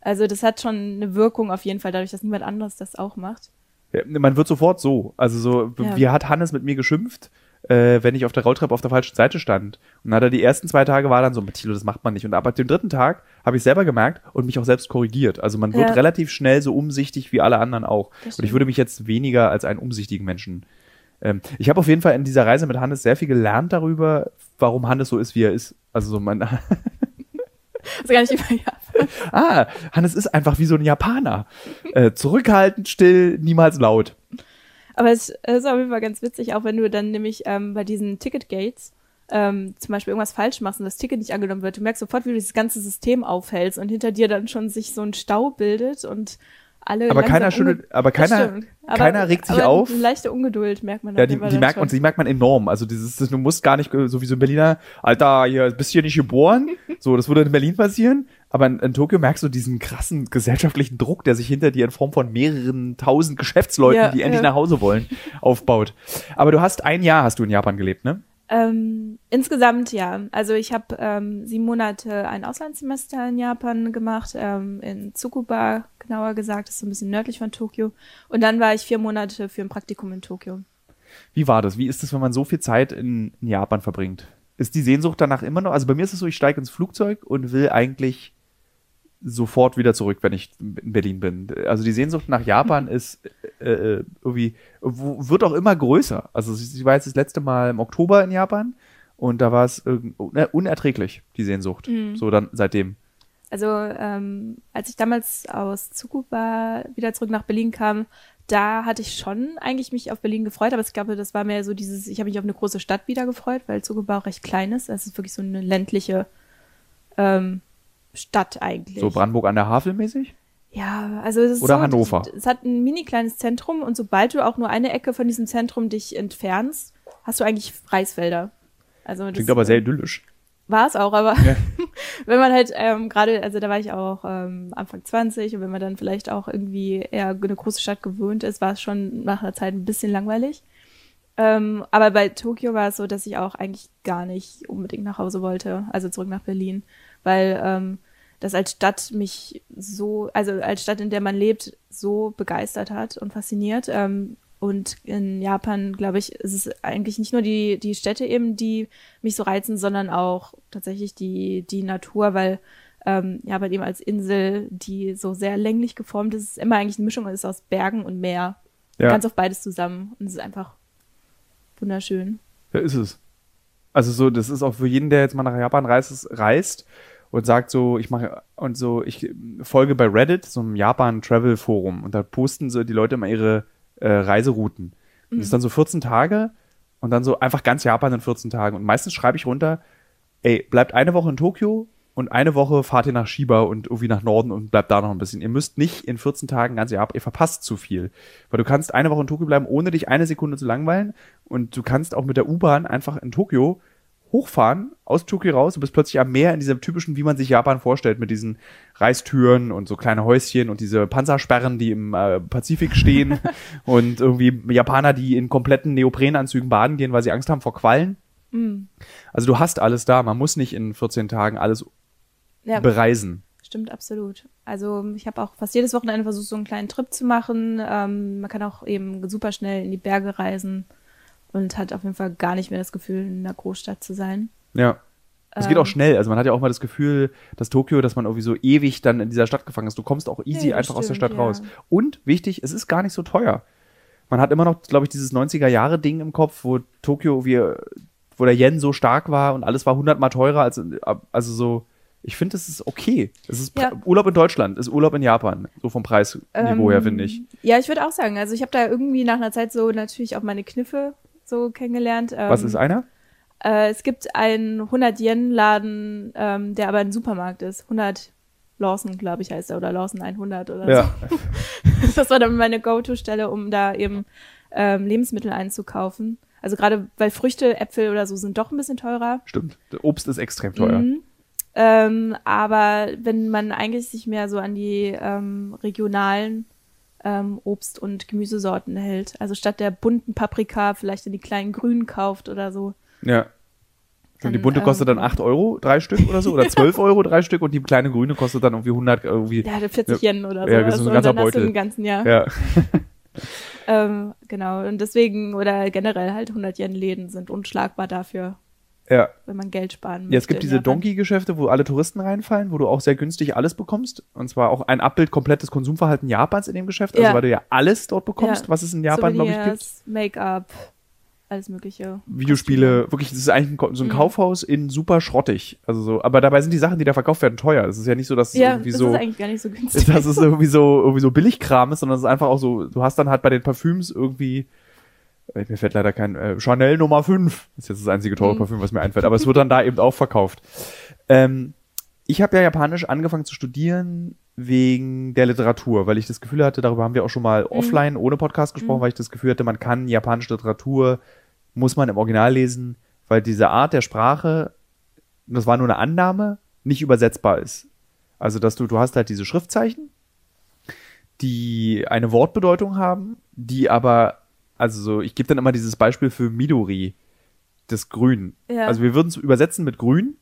[SPEAKER 2] Also das hat schon eine Wirkung auf jeden Fall, dadurch, dass niemand anderes das auch macht.
[SPEAKER 1] Ja, man wird sofort so. Also so,
[SPEAKER 2] Ja.
[SPEAKER 1] wie hat Hannes mit mir geschimpft, äh, wenn ich auf der Rolltreppe auf der falschen Seite stand. Und dann hat er die ersten zwei Tage war dann so, Mathilde, das macht man nicht. Und ab dem dritten Tag habe ich selber gemerkt und mich auch selbst korrigiert. Also man wird
[SPEAKER 2] Ja.
[SPEAKER 1] relativ schnell so umsichtig wie alle anderen auch. Und ich würde mich jetzt weniger als einen umsichtigen Menschen. Ähm, ich habe auf jeden Fall in dieser Reise mit Hannes sehr viel gelernt darüber, warum Hannes so ist, wie er ist. Also so mein,
[SPEAKER 2] Also gar nicht immer, ja.
[SPEAKER 1] ah, Hannes ist einfach wie so ein Japaner. Äh, zurückhaltend, still, niemals laut.
[SPEAKER 2] Aber es ist auf jeden Fall ganz witzig, auch wenn du dann nämlich ähm, bei diesen Ticketgates ähm, zum Beispiel irgendwas falsch machst und das Ticket nicht angenommen wird. Du merkst sofort, wie du dieses ganze System aufhältst und hinter dir dann schon sich so ein Stau bildet und alle.
[SPEAKER 1] Aber keiner schüttelt, aber keiner.
[SPEAKER 2] Aber-
[SPEAKER 1] keiner regt sich
[SPEAKER 2] aber
[SPEAKER 1] auf.
[SPEAKER 2] Eine leichte Ungeduld merkt man
[SPEAKER 1] Ja, die, die merkt
[SPEAKER 2] schon.
[SPEAKER 1] man, die merkt man enorm. Also dieses, das, du musst gar nicht, so wie so in Berliner, Alter, hier bist du hier nicht geboren. So, das würde in Berlin passieren. Aber in, in Tokio merkst du diesen krassen gesellschaftlichen Druck, der sich hinter dir in Form von mehreren tausend Geschäftsleuten,
[SPEAKER 2] Ja,
[SPEAKER 1] die endlich
[SPEAKER 2] ja.
[SPEAKER 1] nach Hause wollen, aufbaut. Aber du hast ein Jahr hast du in Japan gelebt, ne?
[SPEAKER 2] Ähm, insgesamt ja. Also ich habe ähm, sieben Monate ein Auslandssemester in Japan gemacht, ähm, in Tsukuba genauer gesagt, das ist so ein bisschen nördlich von Tokio. Und dann war ich vier Monate für ein Praktikum in Tokio.
[SPEAKER 1] Wie war das? Wie ist es, wenn man so viel Zeit in, in Japan verbringt? Ist die Sehnsucht danach immer noch? Also bei mir ist es so, ich steige ins Flugzeug und will eigentlich sofort wieder zurück, wenn ich in Berlin bin. Also die Sehnsucht nach Japan ist äh, äh, irgendwie, wird auch immer größer. Also ich war jetzt das letzte Mal im Oktober in Japan und da war es un- unerträglich, die Sehnsucht.
[SPEAKER 2] Mhm.
[SPEAKER 1] So dann seitdem.
[SPEAKER 2] Also ähm, als ich damals aus Tsukuba wieder zurück nach Berlin kam, da hatte ich schon eigentlich mich auf Berlin gefreut, aber ich glaube, das war mehr so dieses, ich habe mich auf eine große Stadt wieder gefreut, weil Tsukuba auch recht klein ist. Es ist wirklich so eine ländliche ähm, Stadt eigentlich.
[SPEAKER 1] So Brandenburg an der Havel mäßig?
[SPEAKER 2] Ja, also es ist
[SPEAKER 1] Oder
[SPEAKER 2] so,
[SPEAKER 1] Hannover.
[SPEAKER 2] Es hat ein mini kleines Zentrum und sobald du auch nur eine Ecke von diesem Zentrum dich entfernst, hast du eigentlich Reisfelder. Also das,
[SPEAKER 1] Klingt aber sehr idyllisch.
[SPEAKER 2] war es auch, aber wenn man halt ähm, gerade, also da war ich auch ähm, Anfang 20 und wenn man dann vielleicht auch irgendwie eher eine große Stadt gewöhnt ist, war es schon nach einer Zeit ein bisschen langweilig. Ähm, aber bei Tokio war es so, dass ich auch eigentlich gar nicht unbedingt nach Hause wollte, also zurück nach Berlin, weil ähm, das als Stadt mich so, also als Stadt, in der man lebt, so begeistert hat und fasziniert. Ähm, und in Japan, glaube ich, ist es eigentlich nicht nur die, die Städte eben, die mich so reizen, sondern auch tatsächlich die, die Natur, weil ähm, Japan eben als Insel, die so sehr länglich geformt ist, ist immer eigentlich eine Mischung ist aus Bergen und Meer.
[SPEAKER 1] Ja.
[SPEAKER 2] Ganz auf beides zusammen. Und es ist einfach wunderschön.
[SPEAKER 1] Ja, ist es. Also so, das ist auch für jeden, der jetzt mal nach Japan reist, ist- reist und sagt so, ich mache und so, ich folge bei Reddit, so einem Japan-Travel-Forum und da posten so die Leute immer ihre äh, Reiserouten. Und das ist dann so 14 Tage und dann so einfach ganz Japan in 14 Tagen. Und meistens schreibe ich runter, ey, bleibt eine Woche in Tokio und eine Woche fahrt ihr nach Shiba und irgendwie nach Norden und bleibt da noch ein bisschen. Ihr müsst nicht in 14 Tagen ganz Japan, ihr verpasst zu viel. Weil du kannst eine Woche in Tokio bleiben, ohne dich eine Sekunde zu langweilen. Und du kannst auch mit der U-Bahn einfach in Tokio hochfahren aus Tokio raus. Du bist plötzlich am Meer in diesem typischen, wie man sich Japan vorstellt, mit diesen Reistüren und so kleine Häuschen und diese Panzersperren, die im äh, Pazifik stehen und irgendwie Japaner, die in kompletten Neoprenanzügen baden gehen, weil sie Angst haben vor Quallen.
[SPEAKER 2] Mhm.
[SPEAKER 1] Also du hast alles da. Man muss nicht in 14 Tagen alles
[SPEAKER 2] Ja,
[SPEAKER 1] bereisen.
[SPEAKER 2] stimmt absolut. Also ich habe auch fast jedes Wochenende versucht, so einen kleinen Trip zu machen. Ähm, man kann auch eben super schnell in die Berge reisen und hat auf jeden Fall gar nicht mehr das Gefühl, in einer Großstadt zu sein.
[SPEAKER 1] Ja. Es geht
[SPEAKER 2] Ähm.
[SPEAKER 1] auch schnell. Also man hat ja auch mal das Gefühl, dass Tokio, dass man irgendwie so ewig dann in dieser Stadt gefangen ist. Du kommst auch easy
[SPEAKER 2] das
[SPEAKER 1] einfach aus der
[SPEAKER 2] stimmt,
[SPEAKER 1] Stadt
[SPEAKER 2] ja.
[SPEAKER 1] raus. Und wichtig, es ist gar nicht so teuer. Man hat immer noch, glaube ich, dieses 90er-Jahre-Ding im Kopf, wo Tokio, wie, wo der Yen so stark war und alles war hundertmal teurer als, also so, ich finde, es ist okay. Es ist
[SPEAKER 2] Ja.
[SPEAKER 1] Urlaub in Deutschland, ist Urlaub in Japan. So vom Preisniveau her,
[SPEAKER 2] Ähm,
[SPEAKER 1] finde ich.
[SPEAKER 2] Ja, ich würde auch sagen. Also ich habe da irgendwie nach einer Zeit so natürlich auch meine Kniffe so kennengelernt. Ähm,
[SPEAKER 1] Was ist einer?
[SPEAKER 2] Äh, es gibt einen 100-Yen-Laden, ähm, der aber ein Supermarkt ist. 100 Lawson, glaube ich, heißt er. Oder Lawson 100 oder
[SPEAKER 1] Ja.
[SPEAKER 2] so. Das war dann meine Go-To-Stelle, um da eben ähm, Lebensmittel einzukaufen. Also gerade weil Früchte, Äpfel oder so sind doch ein bisschen teurer.
[SPEAKER 1] Stimmt. Obst ist extrem teuer.
[SPEAKER 2] Mhm. Ähm, aber wenn man eigentlich sich mehr so an die ähm, regionalen ähm, Obst- und Gemüsesorten hält, also statt der bunten Paprika vielleicht in die kleinen grünen kauft oder so.
[SPEAKER 1] Ja. Und die
[SPEAKER 2] Dann,
[SPEAKER 1] bunte kostet dann
[SPEAKER 2] ähm,
[SPEAKER 1] 8 Euro, drei Stück oder so, oder 12 Euro, drei Stück, und die kleine grüne kostet dann irgendwie 100, irgendwie.
[SPEAKER 2] Ja, 40 Yen oder so.
[SPEAKER 1] Ja, das ist ein
[SPEAKER 2] und
[SPEAKER 1] ganzer
[SPEAKER 2] dann hast du
[SPEAKER 1] Beutel.
[SPEAKER 2] im ganzen Jahr.
[SPEAKER 1] Ja.
[SPEAKER 2] Ähm, genau, und deswegen, oder generell halt 100 Yen-Läden sind unschlagbar dafür,
[SPEAKER 1] ja.
[SPEAKER 2] wenn man Geld sparen möchte.
[SPEAKER 1] Ja, es gibt diese. Donkey-Geschäfte, wo alle Touristen reinfallen, wo du auch sehr günstig alles bekommst. Und zwar auch ein Abbild komplettes Konsumverhalten Japans in dem Geschäft. Also
[SPEAKER 2] Ja.
[SPEAKER 1] weil du ja alles dort bekommst,
[SPEAKER 2] Ja.
[SPEAKER 1] was es in Japan, glaube ich, gibt.
[SPEAKER 2] Make-up, alles mögliche.
[SPEAKER 1] Videospiele, wirklich, das ist eigentlich ein, so ein
[SPEAKER 2] Mhm.
[SPEAKER 1] Kaufhaus in super schrottig. Also so, aber dabei sind die Sachen, die da verkauft werden, teuer. Es ist ja nicht so, dass es
[SPEAKER 2] Ja,
[SPEAKER 1] irgendwie
[SPEAKER 2] das
[SPEAKER 1] so.
[SPEAKER 2] ist eigentlich gar nicht so günstig.
[SPEAKER 1] dass es irgendwie so, irgendwie so Billigkram ist, sondern es ist einfach auch so, du hast dann halt bei den Parfüms irgendwie, mir fällt leider kein, äh, Chanel Nummer 5, ist jetzt das einzige teure
[SPEAKER 2] Mhm.
[SPEAKER 1] Parfüm, was mir einfällt, aber es wird dann da eben auch verkauft. Ähm, ich habe ja Japanisch angefangen zu studieren wegen der Literatur, weil ich das Gefühl hatte, darüber haben wir auch schon mal offline ohne Podcast gesprochen,
[SPEAKER 2] Mhm.
[SPEAKER 1] weil ich das Gefühl hatte, man kann japanische Literatur, muss man im Original lesen, weil diese Art der Sprache, das war nur eine Annahme, nicht übersetzbar ist. Also, dass du, du hast halt diese Schriftzeichen, die eine Wortbedeutung haben, die aber, also so, ich gebe dann immer dieses Beispiel für Midori, das Grün.
[SPEAKER 2] Ja.
[SPEAKER 1] Also wir würden es übersetzen mit Grün,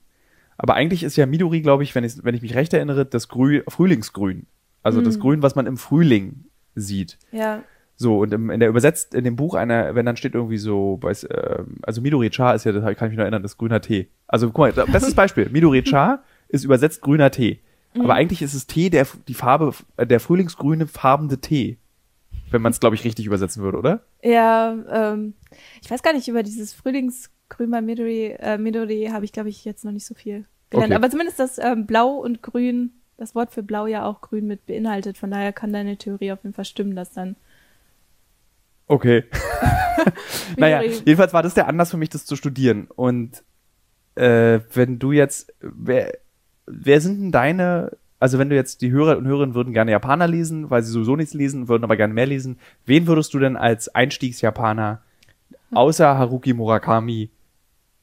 [SPEAKER 1] aber eigentlich ist ja Midori, glaube ich, wenn ich, wenn ich mich recht erinnere, das Grü Frühlingsgrün. Also das
[SPEAKER 2] Mhm.
[SPEAKER 1] Grün, was man im Frühling sieht.
[SPEAKER 2] Ja,
[SPEAKER 1] So, und im, in der übersetzt, in dem Buch einer, wenn dann steht irgendwie so, weiß, ähm, also Midori-cha ist ja, das kann ich mich noch erinnern, das grüner Tee. Also guck mal, das- bestes Beispiel, Midori-cha ist übersetzt grüner Tee. Aber eigentlich ist es Tee, der die Farbe, äh, der frühlingsgrüne farbende Tee. Wenn man es, glaube ich, richtig übersetzen würde, oder?
[SPEAKER 2] ja ähm, ich weiß gar nicht, über dieses Frühlingsgrün bei Midori, äh, Midori habe ich, glaube ich, jetzt noch nicht so viel gelernt.
[SPEAKER 1] Okay.
[SPEAKER 2] Aber zumindest das ähm, Blau und Grün, das Wort für Blau ja auch Grün mit beinhaltet. Von daher kann deine Theorie auf jeden Fall stimmen, dass dann
[SPEAKER 1] Okay. naja, jedenfalls war das der Anlass für mich, das zu studieren. Und äh, wenn du jetzt, wer, wer sind denn deine, also wenn du jetzt die Hörer und Hörerinnen würden gerne Japaner lesen, weil sie sowieso nichts lesen, würden aber gerne mehr lesen, wen würdest du denn als Einstiegsjapaner außer Haruki Murakami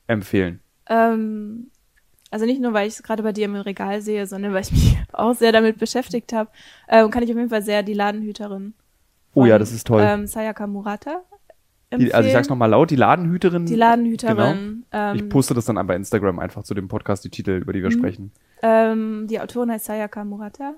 [SPEAKER 1] empfehlen?
[SPEAKER 2] Ähm, also nicht nur, weil ich es gerade bei dir im Regal sehe, sondern weil ich mich auch sehr damit beschäftigt habe, ähm, kann ich auf jeden Fall sehr die Ladenhüterin.
[SPEAKER 1] Oh ja,
[SPEAKER 2] von,
[SPEAKER 1] das ist toll.
[SPEAKER 2] Ähm, Sayaka Murata.
[SPEAKER 1] Die, also ich sag's nochmal laut, die Ladenhüterin.
[SPEAKER 2] Die Ladenhüterin.
[SPEAKER 1] Ich
[SPEAKER 2] Ähm,
[SPEAKER 1] poste das dann bei Instagram einfach zu dem Podcast, die Titel, über die wir
[SPEAKER 2] Mhm.
[SPEAKER 1] sprechen.
[SPEAKER 2] ähm, die Autorin heißt Sayaka Murata.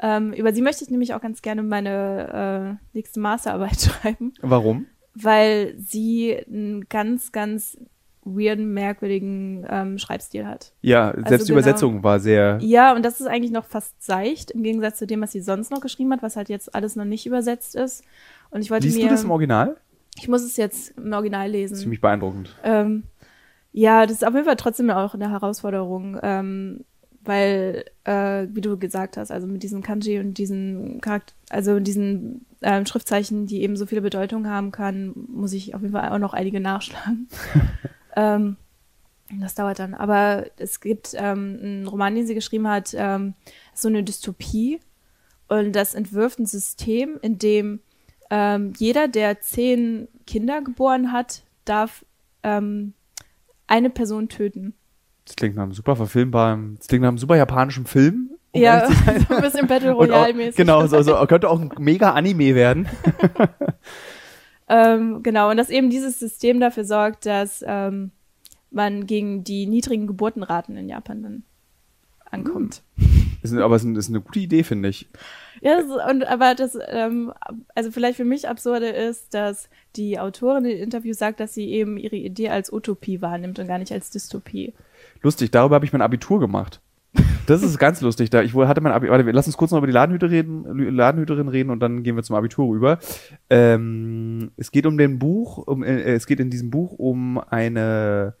[SPEAKER 2] Ähm, über sie möchte ich nämlich auch ganz gerne meine äh, nächste Masterarbeit schreiben,
[SPEAKER 1] Warum?
[SPEAKER 2] weil sie einen ganz, ganz weirden, merkwürdigen ähm, Schreibstil hat.
[SPEAKER 1] Ja, selbst die
[SPEAKER 2] genau.
[SPEAKER 1] Übersetzung war sehr.
[SPEAKER 2] Ja, und das ist eigentlich noch fast seicht, im Gegensatz zu dem, was sie sonst noch geschrieben hat, was halt jetzt alles noch nicht übersetzt ist. Und ich wollte
[SPEAKER 1] Liest
[SPEAKER 2] mir.
[SPEAKER 1] du das im Original?
[SPEAKER 2] Ich muss es jetzt im Original lesen.
[SPEAKER 1] Ziemlich beeindruckend.
[SPEAKER 2] Ähm, ja, das ist auf jeden Fall trotzdem auch eine Herausforderung, ähm, weil, äh, wie du gesagt hast, also mit diesen Kanji und diesen Charakter also diesen ähm, Schriftzeichen, die eben so viele Bedeutungen haben kann, muss ich auf jeden Fall auch noch einige nachschlagen. ähm, das dauert dann. Aber es gibt ähm, einen Roman, den sie geschrieben hat, ähm, so eine Dystopie. Und das entwirft ein System, in dem ähm, jeder, der zehn Kinder geboren hat, darf ähm, eine Person töten.
[SPEAKER 1] Das klingt nach einem super verfilmbaren, das klingt nach einem super japanischen Film. um
[SPEAKER 2] ja, so ein bisschen Battle Royale-mäßig.
[SPEAKER 1] Genau, so, so, könnte auch ein mega Anime werden.
[SPEAKER 2] Ähm, genau, und dass eben dieses System dafür sorgt, dass ähm, man gegen die niedrigen Geburtenraten in Japan dann ankommt.
[SPEAKER 1] Ist, eine- aber es ist, ist eine gute Idee, finde ich.
[SPEAKER 2] Ja, das, und aber das, ähm, also vielleicht für mich absurde ist, dass die Autorin in Interviews sagt, dass sie eben ihre Idee als Utopie wahrnimmt und gar nicht als Dystopie.
[SPEAKER 1] Lustig, darüber habe ich mein Abitur gemacht. Das ist ganz lustig. Da ich hatte mein Abi Warte, lass uns kurz noch über die Ladenhüter reden, Ladenhüterin reden und dann gehen wir zum Abitur rüber. Ähm, es geht um den Buch, um, äh, es geht in diesem Buch um eine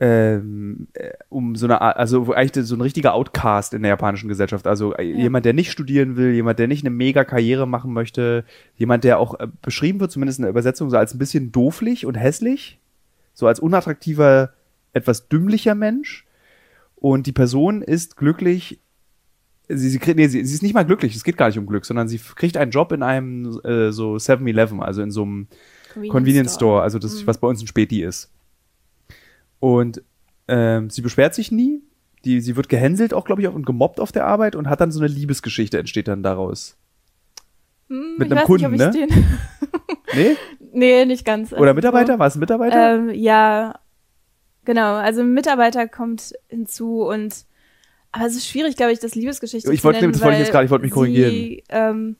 [SPEAKER 1] ähm, äh, um so eine Art, also eigentlich so ein richtiger Outcast in der japanischen Gesellschaft. Also äh, jemand, der nicht studieren will, jemand, der nicht eine mega Karriere machen möchte, jemand, der auch äh, beschrieben wird, zumindest in der Übersetzung, so als ein bisschen dooflich und hässlich, so als unattraktiver, etwas dümmlicher Mensch. Und die Person ist glücklich. Sie, sie, kriegt- nee, sie, sie ist nicht mal glücklich, es geht gar nicht um Glück, sondern sie kriegt einen Job in einem äh, so 7-Eleven, also in so einem Convenience Store, also das, was bei uns ein Späti ist. Und ähm, sie beschwert sich nie. Die, sie wird gehänselt auch, glaube ich, auch und gemobbt auf der Arbeit und hat dann so eine Liebesgeschichte entsteht dann daraus.
[SPEAKER 2] Hm,
[SPEAKER 1] mit
[SPEAKER 2] ich
[SPEAKER 1] einem Kunden,
[SPEAKER 2] nicht,
[SPEAKER 1] ne? Nee?
[SPEAKER 2] nee, nicht ganz.
[SPEAKER 1] Oder
[SPEAKER 2] Also,
[SPEAKER 1] Mitarbeiter? War es ein Mitarbeiter?
[SPEAKER 2] Ähm, ja, genau. Also ein Mitarbeiter kommt hinzu und aber es ist schwierig, glaube ich, das Liebesgeschichte
[SPEAKER 1] Ich
[SPEAKER 2] zu
[SPEAKER 1] wollte-
[SPEAKER 2] nennen,
[SPEAKER 1] das wollte ich jetzt gerade- ich wollte mich korrigieren.
[SPEAKER 2] Sie, ähm,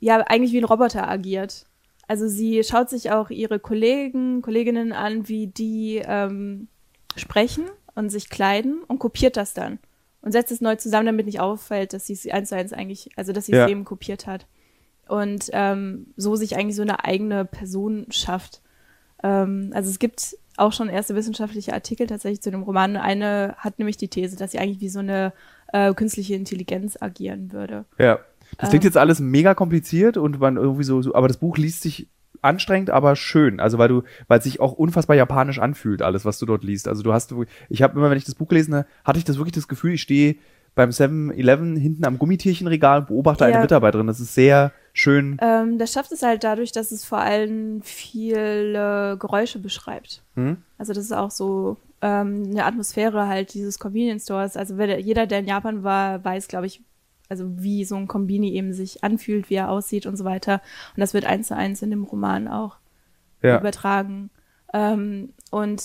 [SPEAKER 2] ja, eigentlich wie ein Roboter agiert. Also sie schaut sich auch ihre Kollegen, Kolleginnen an, wie die ähm, sprechen und sich kleiden und kopiert das dann und setzt es neu zusammen, damit nicht auffällt, dass sie es eins zu eins eigentlich, also dass sie
[SPEAKER 1] Ja.
[SPEAKER 2] es eben kopiert hat und ähm, so sich eigentlich so eine eigene Person schafft. Ähm, also es gibt auch schon erste wissenschaftliche Artikel tatsächlich zu dem Roman. Eine hat nämlich die These, dass sie eigentlich wie so eine äh, künstliche Intelligenz agieren würde.
[SPEAKER 1] Ja. Das
[SPEAKER 2] Ähm.
[SPEAKER 1] klingt jetzt alles mega kompliziert und man irgendwie so, so, aber das Buch liest sich anstrengend, aber schön. Also weil du, weil es sich auch unfassbar japanisch anfühlt, alles, was du dort liest. Also du hast, ich habe immer, wenn ich das Buch gelesen habe, hatte ich das wirklich das Gefühl, ich stehe beim 7-Eleven hinten am Gummitierchenregal und beobachte eine
[SPEAKER 2] Ja.
[SPEAKER 1] Mitarbeiterin. Das ist sehr schön.
[SPEAKER 2] Ähm, das schafft es halt dadurch, dass es vor allem viele Geräusche beschreibt.
[SPEAKER 1] Hm?
[SPEAKER 2] Also das ist auch so ähm, eine Atmosphäre halt dieses Convenience Stores. Also jeder, der in Japan war, weiß, glaube ich, also wie so ein Kombini eben sich anfühlt, wie er aussieht und so weiter. Und das wird eins zu eins in dem Roman auch
[SPEAKER 1] Ja.
[SPEAKER 2] übertragen. Ähm, und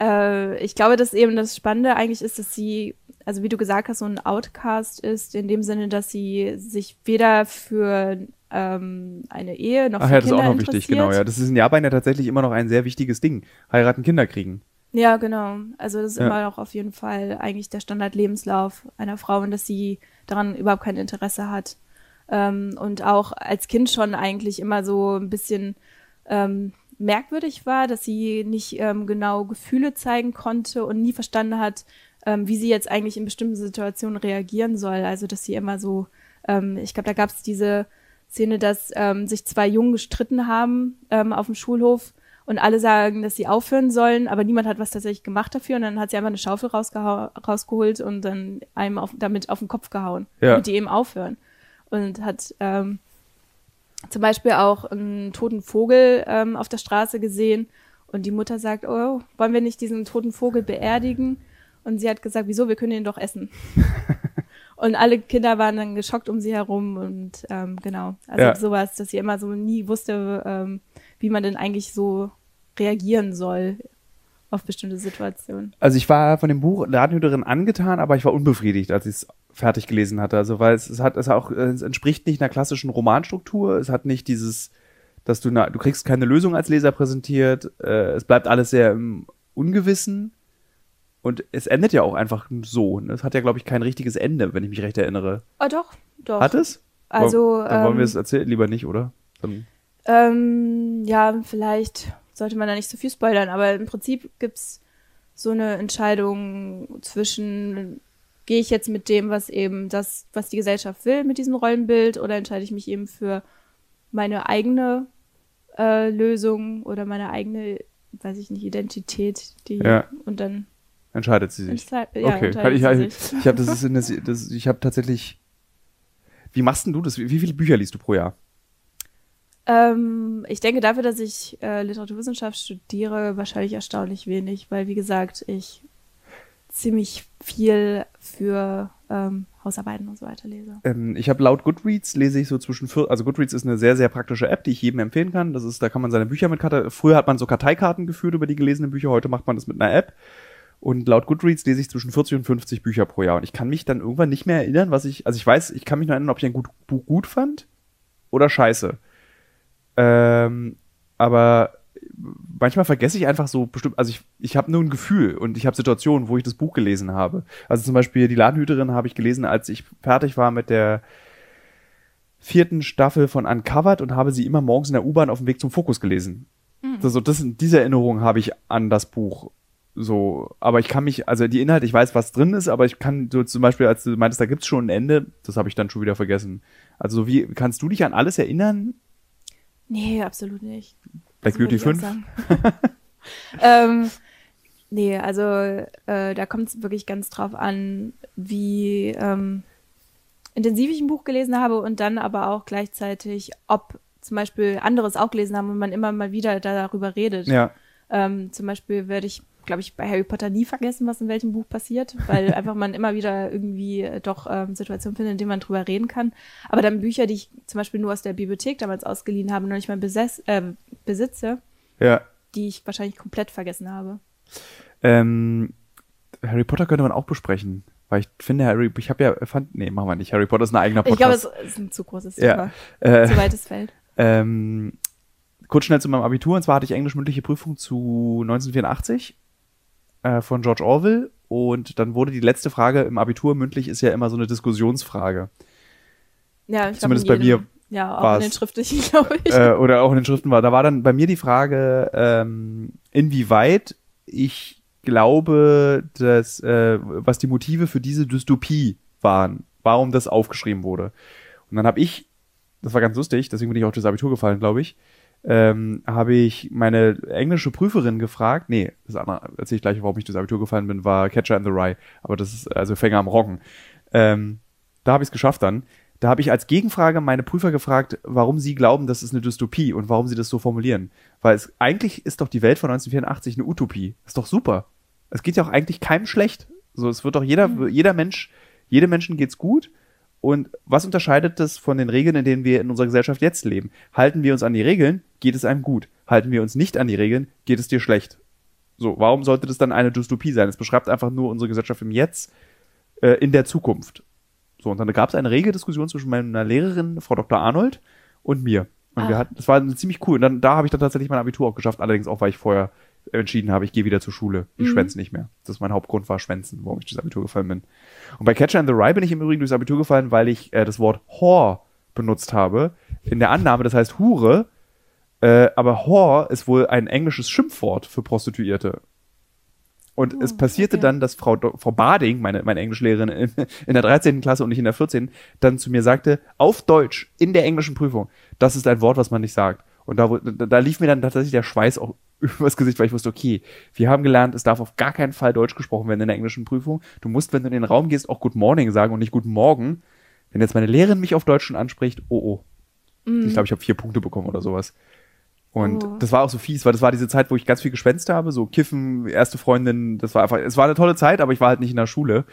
[SPEAKER 2] äh, ich glaube, dass eben das Spannende eigentlich ist, dass sie, also wie du gesagt hast, so ein Outcast ist, in dem Sinne, dass sie sich weder für ähm, eine Ehe noch
[SPEAKER 1] Ach
[SPEAKER 2] für
[SPEAKER 1] ja, das ist auch noch wichtig, genau. Ja, das ist in Japan ja tatsächlich immer noch ein sehr wichtiges Ding. Heiraten, Kinder kriegen.
[SPEAKER 2] Ja, genau. Also das ist
[SPEAKER 1] Ja.
[SPEAKER 2] immer noch auf jeden Fall eigentlich der Standardlebenslauf einer Frau und dass sie daran überhaupt kein Interesse hat. Ähm, und auch als Kind schon eigentlich immer so ein bisschen ähm, merkwürdig war, dass sie nicht ähm, genau Gefühle zeigen konnte und nie verstanden hat, ähm, wie sie jetzt eigentlich in bestimmten Situationen reagieren soll. Also dass sie immer so, ähm, ich glaube, da gab es diese Szene, dass ähm, sich zwei Jungen gestritten haben auf dem Schulhof und alle sagen, dass sie aufhören sollen, aber niemand hat was tatsächlich gemacht dafür und dann hat sie einfach eine Schaufel rausgeholt und dann einem auf, damit auf den Kopf gehauen,
[SPEAKER 1] Ja.
[SPEAKER 2] damit die eben aufhören. Und hat ähm, zum Beispiel auch einen toten Vogel ähm, auf der Straße gesehen und die Mutter sagt, oh, wollen wir nicht diesen toten Vogel beerdigen? Und sie hat gesagt, wieso, wir können ihn doch essen. und alle Kinder waren dann geschockt um sie herum und ähm, genau, also
[SPEAKER 1] Ja.
[SPEAKER 2] sowas, dass sie immer so nie wusste, ähm, wie man denn eigentlich so reagieren soll auf bestimmte Situationen.
[SPEAKER 1] Also ich war von dem Buch Ladenhüterin angetan, aber ich war unbefriedigt, als ich es fertig gelesen hatte. Also weil es, es hat es auch es entspricht nicht einer klassischen Romanstruktur. Es hat nicht dieses, dass du na, du kriegst keine Lösung als Leser präsentiert. Äh, es bleibt alles sehr im Ungewissen und es endet ja auch einfach so. Es hat ja glaube ich kein richtiges Ende, wenn ich mich recht erinnere.
[SPEAKER 2] Oh doch, doch.
[SPEAKER 1] Hat es?
[SPEAKER 2] Also,
[SPEAKER 1] Dann wollen
[SPEAKER 2] ähm,
[SPEAKER 1] wir es erzählen lieber nicht, oder? Dann,
[SPEAKER 2] Ähm, ja, vielleicht sollte man da nicht zu viel spoilern, aber im Prinzip gibt's so eine Entscheidung zwischen, gehe ich jetzt mit dem, was eben das, was die Gesellschaft will, mit diesem Rollenbild, oder entscheide ich mich eben für meine eigene äh, Lösung oder meine eigene, weiß ich nicht, Identität, die
[SPEAKER 1] Ja.
[SPEAKER 2] und dann
[SPEAKER 1] entscheidet sie sich.
[SPEAKER 2] entschei- ja,
[SPEAKER 1] okay,
[SPEAKER 2] entscheidet
[SPEAKER 1] ich,
[SPEAKER 2] sie
[SPEAKER 1] ich,
[SPEAKER 2] sich.
[SPEAKER 1] ich habe das ist in das, das ich habe tatsächlich. Wie machst denn du das? Wie, wie viele Bücher liest du pro Jahr?
[SPEAKER 2] Ähm, ich denke dafür, dass ich äh, Literaturwissenschaft studiere, wahrscheinlich erstaunlich wenig, weil wie gesagt, ich ziemlich viel für ähm, Hausarbeiten und so weiter lese.
[SPEAKER 1] Ähm, ich habe laut Goodreads lese ich so zwischen vier, also Goodreads ist eine sehr, sehr praktische App, die ich jedem empfehlen kann. Das ist, da kann man seine Bücher mit Karte, früher hat man so Karteikarten geführt über die gelesenen Bücher, heute macht man das mit einer App. Und laut Goodreads lese ich zwischen 40 und 50 Bücher pro Jahr. Und ich kann mich dann irgendwann nicht mehr erinnern, was ich, also ich weiß, ich kann mich noch erinnern, ob ich ein gut, Buch gut fand oder scheiße. Ähm, aber manchmal vergesse ich einfach so bestimmt, also ich, ich habe nur ein Gefühl und ich habe Situationen, wo ich das Buch gelesen habe. Also zum Beispiel die Ladenhüterin habe ich gelesen, als ich fertig war mit der vierten Staffel von Uncovered und habe sie immer morgens in der U-Bahn auf dem Weg zum Fokus gelesen. Mhm. Also das, diese Erinnerung habe ich an das Buch. So, aber ich kann mich, also die Inhalte, ich weiß, was drin ist, aber ich kann so zum Beispiel, als du meintest, da gibt's schon ein Ende, das habe ich dann schon wieder vergessen. Also wie kannst du dich an alles erinnern?
[SPEAKER 2] Nee, absolut nicht.
[SPEAKER 1] Black Beauty 5?
[SPEAKER 2] ähm, nee, also äh, da kommt es wirklich ganz drauf an, wie ähm, intensiv ich ein Buch gelesen habe und dann aber auch gleichzeitig, ob zum Beispiel anderes auch gelesen haben und man immer mal wieder darüber redet.
[SPEAKER 1] Ja.
[SPEAKER 2] Ähm, zum Beispiel werde ich, glaube ich, bei Harry Potter nie vergessen, was in welchem Buch passiert, weil einfach man immer wieder irgendwie äh, doch ähm, Situationen findet, in denen man drüber reden kann. Aber dann Bücher, die ich zum Beispiel nur aus der Bibliothek damals ausgeliehen habe, noch nicht mal besess, äh, besitze,
[SPEAKER 1] ja.
[SPEAKER 2] die ich wahrscheinlich komplett vergessen habe.
[SPEAKER 1] Ähm, Harry Potter könnte man auch besprechen. Weil ich finde, Harry, ich habe ja, fand, nee, machen wir nicht. Harry Potter ist ein eigener Podcast.
[SPEAKER 2] Ich glaube, es ist ein zu großes Thema.
[SPEAKER 1] Ja. Äh,
[SPEAKER 2] zu weites Feld.
[SPEAKER 1] Ähm, kurz schnell zu meinem Abitur. Und zwar hatte ich englisch-mündliche Prüfung zu 1984 äh, von George Orwell. Und dann wurde die letzte Frage im Abitur mündlich ist ja immer so eine Diskussionsfrage.
[SPEAKER 2] Ja, ich
[SPEAKER 1] Zumindest bei mir.
[SPEAKER 2] Ja, auch in den schriftlichen, glaube ich.
[SPEAKER 1] Äh, oder auch in den Schriften war. Da war dann bei mir die Frage, ähm, inwieweit ich glaube, dass, äh, was die Motive für diese Dystopie waren, warum das aufgeschrieben wurde. Und dann habe ich, das war ganz lustig, deswegen bin ich auch das Abitur gefallen, glaube ich, ähm, habe ich meine englische Prüferin gefragt, nee, das andere erzähle ich gleich, warum ich das Abitur gefallen bin, war Catcher in the Rye, aber das ist also Fänger am Roggen. Ähm, da habe ich es geschafft dann. Da habe ich als Gegenfrage meine Prüfer gefragt, warum sie glauben, das ist eine Dystopie und warum sie das so formulieren. Weil es eigentlich ist doch die Welt von 1984 eine Utopie. Ist doch super. Es geht ja auch eigentlich keinem schlecht. So, es wird doch jeder, jeder Mensch, jedem Menschen geht's gut. Und was unterscheidet das von den Regeln, in denen wir in unserer Gesellschaft jetzt leben? Halten wir uns an die Regeln, geht es einem gut. Halten wir uns nicht an die Regeln, geht es dir schlecht. So, warum sollte das dann eine Dystopie sein? Es beschreibt einfach nur unsere Gesellschaft im Jetzt, äh, in der Zukunft. So, und dann gab es eine rege Diskussion zwischen meiner Lehrerin, Frau Dr. Arnold, und mir. Und ah. wir hatten, das war ziemlich cool. Und dann, da habe ich dann tatsächlich mein Abitur auch geschafft, allerdings auch, weil ich vorher entschieden habe, ich gehe wieder zur Schule. Ich mhm. schwänze nicht mehr. Das ist mein Hauptgrund war Schwänzen, warum ich durchs Abitur gefallen bin. Und bei Catcher in the Rye bin ich im Übrigen durchs Abitur gefallen, weil ich äh, das Wort Whore benutzt habe. In der Annahme, das heißt Hure. Äh, aber Whore ist wohl ein englisches Schimpfwort für Prostituierte. Und oh, es passierte okay. dann, dass Frau, Frau Bading, meine, meine Englischlehrerin in, in der 13. Klasse und nicht in der 14., dann zu mir sagte, auf Deutsch, in der englischen Prüfung, das ist ein Wort, was man nicht sagt. Und da, da, da lief mir dann tatsächlich der Schweiß auch übers Gesicht, weil ich wusste, okay, wir haben gelernt, es darf auf gar keinen Fall Deutsch gesprochen werden in der englischen Prüfung. Du musst, wenn du in den Raum gehst, auch Good Morning sagen und nicht Guten Morgen. Wenn jetzt meine Lehrerin mich auf Deutsch schon anspricht, oh oh. Mm. Ich glaube, ich habe vier Punkte bekommen oder sowas. Und oh. das war auch so fies, weil das war diese Zeit, wo ich ganz viel geschwänzt habe, so Kiffen, erste Freundin, das war einfach, es war eine tolle Zeit, aber ich war halt nicht in der Schule.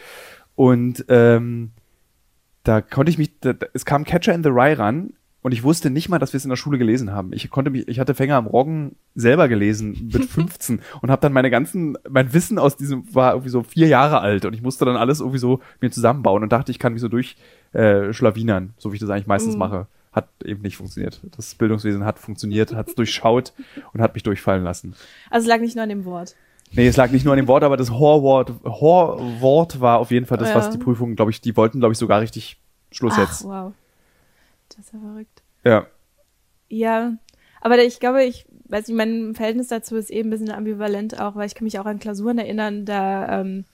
[SPEAKER 1] Und ähm, da konnte ich mich, da, es kam Catcher in the Rye ran und ich wusste nicht mal, dass wir es in der Schule gelesen haben. Ich konnte mich, ich hatte Fänger am Roggen selber gelesen mit 15 und habe dann meine ganzen, mein Wissen aus diesem war irgendwie so vier Jahre alt und ich musste dann alles irgendwie so mir zusammenbauen und dachte, ich kann mich so durch äh, schlawinern, so wie ich das eigentlich meistens mm. mache. Hat eben nicht funktioniert. Das Bildungswesen hat funktioniert, hat es durchschaut und hat mich durchfallen lassen.
[SPEAKER 2] Also es lag nicht nur an dem Wort.
[SPEAKER 1] Nee, es lag nicht nur an dem Wort, aber das Horwort, Horwort war auf jeden Fall das, ja. was die Prüfung, glaube ich, die wollten, glaube ich, sogar richtig Schluss Ach, jetzt.
[SPEAKER 2] Wow. Das ist ja verrückt.
[SPEAKER 1] Ja.
[SPEAKER 2] Ja, aber ich glaube, ich weiß nicht, mein Verhältnis dazu ist eben ein bisschen ambivalent auch, weil ich kann mich auch an Klausuren erinnern, da, ähm,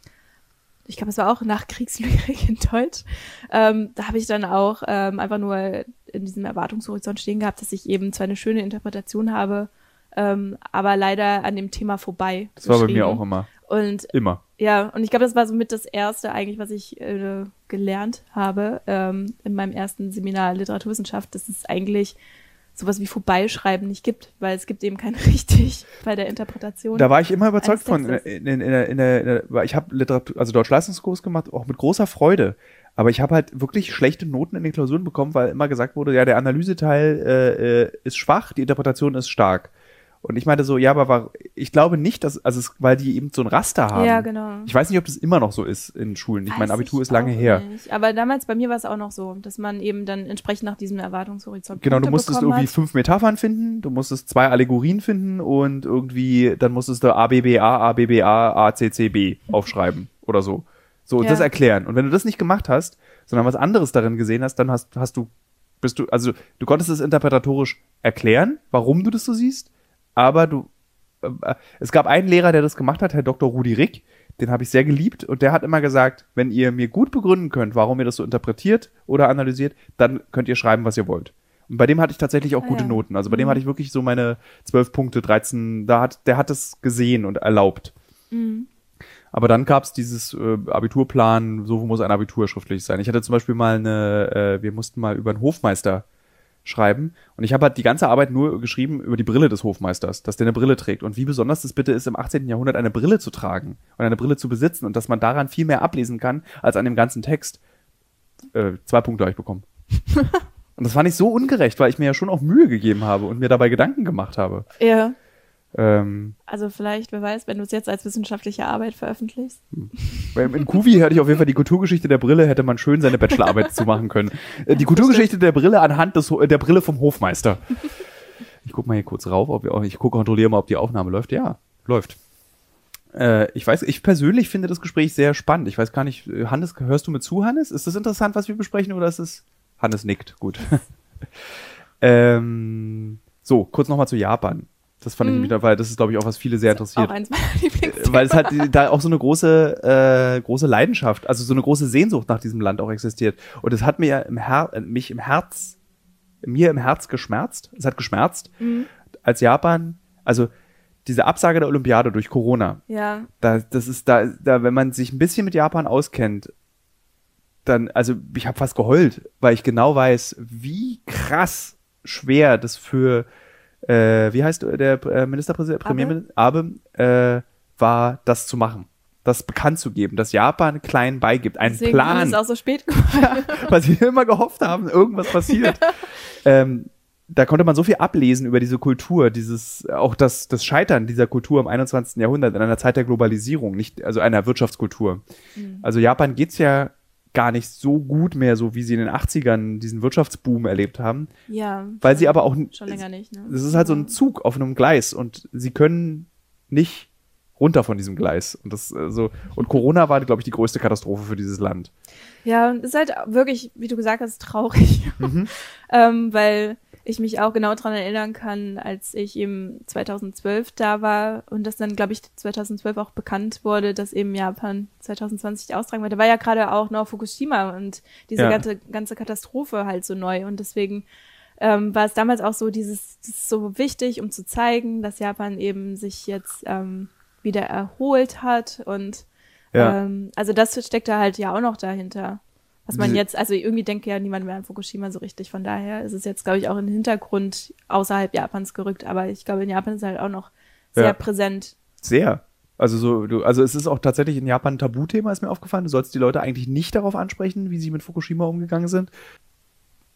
[SPEAKER 2] ich glaube, es war auch nach Kriegslyrik in Deutsch, ähm, da habe ich dann auch ähm, einfach nur in diesem Erwartungshorizont stehen gehabt, dass ich eben zwar eine schöne Interpretation habe, ähm, aber leider an dem Thema vorbei.
[SPEAKER 1] Das war bei mir auch immer.
[SPEAKER 2] Und
[SPEAKER 1] immer.
[SPEAKER 2] Ja, und ich glaube, das war somit das erste eigentlich, was ich äh, gelernt habe ähm, in meinem ersten Seminar Literaturwissenschaft, dass es eigentlich sowas wie Vorbeischreiben nicht gibt, weil es gibt eben kein richtig bei der Interpretation.
[SPEAKER 1] Da war ich immer überzeugt von.
[SPEAKER 2] eines
[SPEAKER 1] In, in, in, der- ich habe Literatur, also Deutsch-Leistungskurs gemacht, auch mit großer Freude. Aber ich habe halt wirklich schlechte Noten in den Klausuren bekommen, weil immer gesagt wurde, ja, der Analyseteil äh, äh, ist schwach, die Interpretation ist stark. Und ich meinte so, ja, aber war, ich glaube nicht, dass, also es, weil die eben so ein Raster haben.
[SPEAKER 2] Ja, genau.
[SPEAKER 1] Ich weiß nicht, ob das immer noch so ist in Schulen. Ich
[SPEAKER 2] Weiß
[SPEAKER 1] mein Abitur
[SPEAKER 2] ich
[SPEAKER 1] ist lange her.
[SPEAKER 2] Nicht. Aber damals bei mir war es auch noch so, dass man eben dann entsprechend nach diesem Erwartungshorizont
[SPEAKER 1] Genau, du
[SPEAKER 2] Punkte
[SPEAKER 1] musstest
[SPEAKER 2] bekommen
[SPEAKER 1] irgendwie
[SPEAKER 2] hat.
[SPEAKER 1] fünf Metaphern finden, du musstest zwei Allegorien finden und irgendwie, dann musstest du ABBA, ABBA, ACCB aufschreiben oder so. So, und
[SPEAKER 2] Ja.
[SPEAKER 1] das erklären. Und wenn du das nicht gemacht hast, sondern was anderes darin gesehen hast, dann hast, hast du, bist du, also du konntest es interpretatorisch erklären, warum du das so siehst, aber du, äh, es gab einen Lehrer, der das gemacht hat, Herr Dr. Rudi Rick, den habe ich sehr geliebt und der hat immer gesagt, wenn ihr mir gut begründen könnt, warum ihr das so interpretiert oder analysiert, dann könnt ihr schreiben, was ihr wollt. Und bei dem hatte ich tatsächlich auch
[SPEAKER 2] Ah,
[SPEAKER 1] gute
[SPEAKER 2] ja.
[SPEAKER 1] Noten. Also bei dem
[SPEAKER 2] Mhm.
[SPEAKER 1] hatte ich wirklich so meine 12 Punkte, 13, da hat, der hat es gesehen und erlaubt.
[SPEAKER 2] Mhm.
[SPEAKER 1] Aber dann gab es dieses äh, Abiturplan, so muss ein Abitur schriftlich sein. Ich hatte zum Beispiel mal eine, äh, wir mussten mal über einen Hofmeister schreiben und ich habe halt die ganze Arbeit nur geschrieben über die Brille des Hofmeisters, dass der eine Brille trägt und wie besonders das bitte ist, im 18. Jahrhundert eine Brille zu tragen und eine Brille zu besitzen und dass man daran viel mehr ablesen kann als an dem ganzen Text. Äh, zwei Punkte habe ich bekommen. und das fand ich so ungerecht, weil ich mir ja schon auch Mühe gegeben habe und mir dabei Gedanken gemacht habe.
[SPEAKER 2] Ja,
[SPEAKER 1] Ähm,
[SPEAKER 2] also vielleicht, wer weiß, wenn du es jetzt als wissenschaftliche Arbeit veröffentlichst.
[SPEAKER 1] In Kuvi hatte ich auf jeden Fall die Kulturgeschichte der Brille, hätte man schön seine Bachelorarbeit zu machen können. Äh, Die Kulturgeschichte der Brille anhand des, Ho- der Brille vom Hofmeister. Ich guck mal hier kurz rauf, ob wir, auch- ich gucke, kontrolliere mal, ob die Aufnahme läuft. Ja, läuft. Äh, ich weiß, ich persönlich finde das Gespräch sehr spannend. Ich weiß gar nicht, äh, Hannes, hörst du mir zu, Hannes? Ist das interessant, was wir besprechen, oder ist es? Hannes nickt, gut. ähm, so, kurz nochmal zu Japan. Das fand
[SPEAKER 2] Mhm.
[SPEAKER 1] ich wieder, weil das ist, glaube ich, auch was viele sehr interessiert
[SPEAKER 2] Auch eins meiner Lieblingsthemen.
[SPEAKER 1] weil es halt da auch so eine große äh, große Leidenschaft, also so eine große Sehnsucht nach diesem Land auch existiert. Und es hat mir ja im Her äh, mich im Herz, mir im Herz geschmerzt. Es hat geschmerzt,
[SPEAKER 2] Mhm.
[SPEAKER 1] als Japan, also diese Absage der Olympiade durch Corona.
[SPEAKER 2] Ja,
[SPEAKER 1] Da, das ist da, da, wenn man sich ein bisschen mit Japan auskennt, dann, also ich habe fast geheult, weil ich genau weiß, wie krass schwer das für, äh, wie heißt der äh, Ministerpräsident,
[SPEAKER 2] Abe?
[SPEAKER 1] Premierminister Abe, äh, war, das zu machen. Das bekannt zu geben, dass Japan klein beigibt, einen
[SPEAKER 2] deswegen
[SPEAKER 1] Plan
[SPEAKER 2] es auch so spät gemacht.
[SPEAKER 1] weil sie immer gehofft haben, irgendwas passiert. ähm, da konnte man so viel ablesen über diese Kultur, dieses, auch das, das Scheitern dieser Kultur im 21. Jahrhundert, in einer Zeit der Globalisierung, nicht, also einer Wirtschaftskultur.
[SPEAKER 2] Mhm.
[SPEAKER 1] Also Japan geht's ja gar nicht so gut mehr, so wie sie in den 80ern diesen Wirtschaftsboom erlebt haben,
[SPEAKER 2] Ja.
[SPEAKER 1] weil
[SPEAKER 2] schon-
[SPEAKER 1] sie aber auch,
[SPEAKER 2] Schon länger nicht, ne?
[SPEAKER 1] das ist halt so ein Zug auf einem Gleis und sie können nicht runter von diesem Gleis. Und das, äh, so, und Corona war, glaube ich, die größte Katastrophe für dieses Land.
[SPEAKER 2] Ja, und es ist halt wirklich, wie du gesagt hast, traurig.
[SPEAKER 1] Mhm.
[SPEAKER 2] ähm, weil ich mich auch genau dran erinnern kann, als ich eben 2012 da war und das dann, glaube ich, 2012 auch bekannt wurde, dass eben Japan 2020 austragen wird. Da war ja gerade auch noch Fukushima und diese
[SPEAKER 1] Ja.
[SPEAKER 2] ganze, ganze Katastrophe halt so neu und deswegen ähm, war es damals auch so dieses, so wichtig, um zu zeigen, dass Japan eben sich jetzt ähm, wieder erholt hat und
[SPEAKER 1] Ja.
[SPEAKER 2] ähm, also das steckt da halt ja auch noch dahinter. Was man jetzt, also irgendwie denkt ja niemand mehr an Fukushima so richtig. Von daher ist es jetzt, glaube ich, auch in den Hintergrund außerhalb Japans gerückt. Aber ich glaube, in Japan ist es halt auch noch sehr
[SPEAKER 1] Ja.
[SPEAKER 2] präsent.
[SPEAKER 1] Sehr. Also so, du, also es ist auch tatsächlich in Japan ein Tabuthema, ist mir aufgefallen. Du sollst die Leute eigentlich nicht darauf ansprechen, wie sie mit Fukushima umgegangen sind.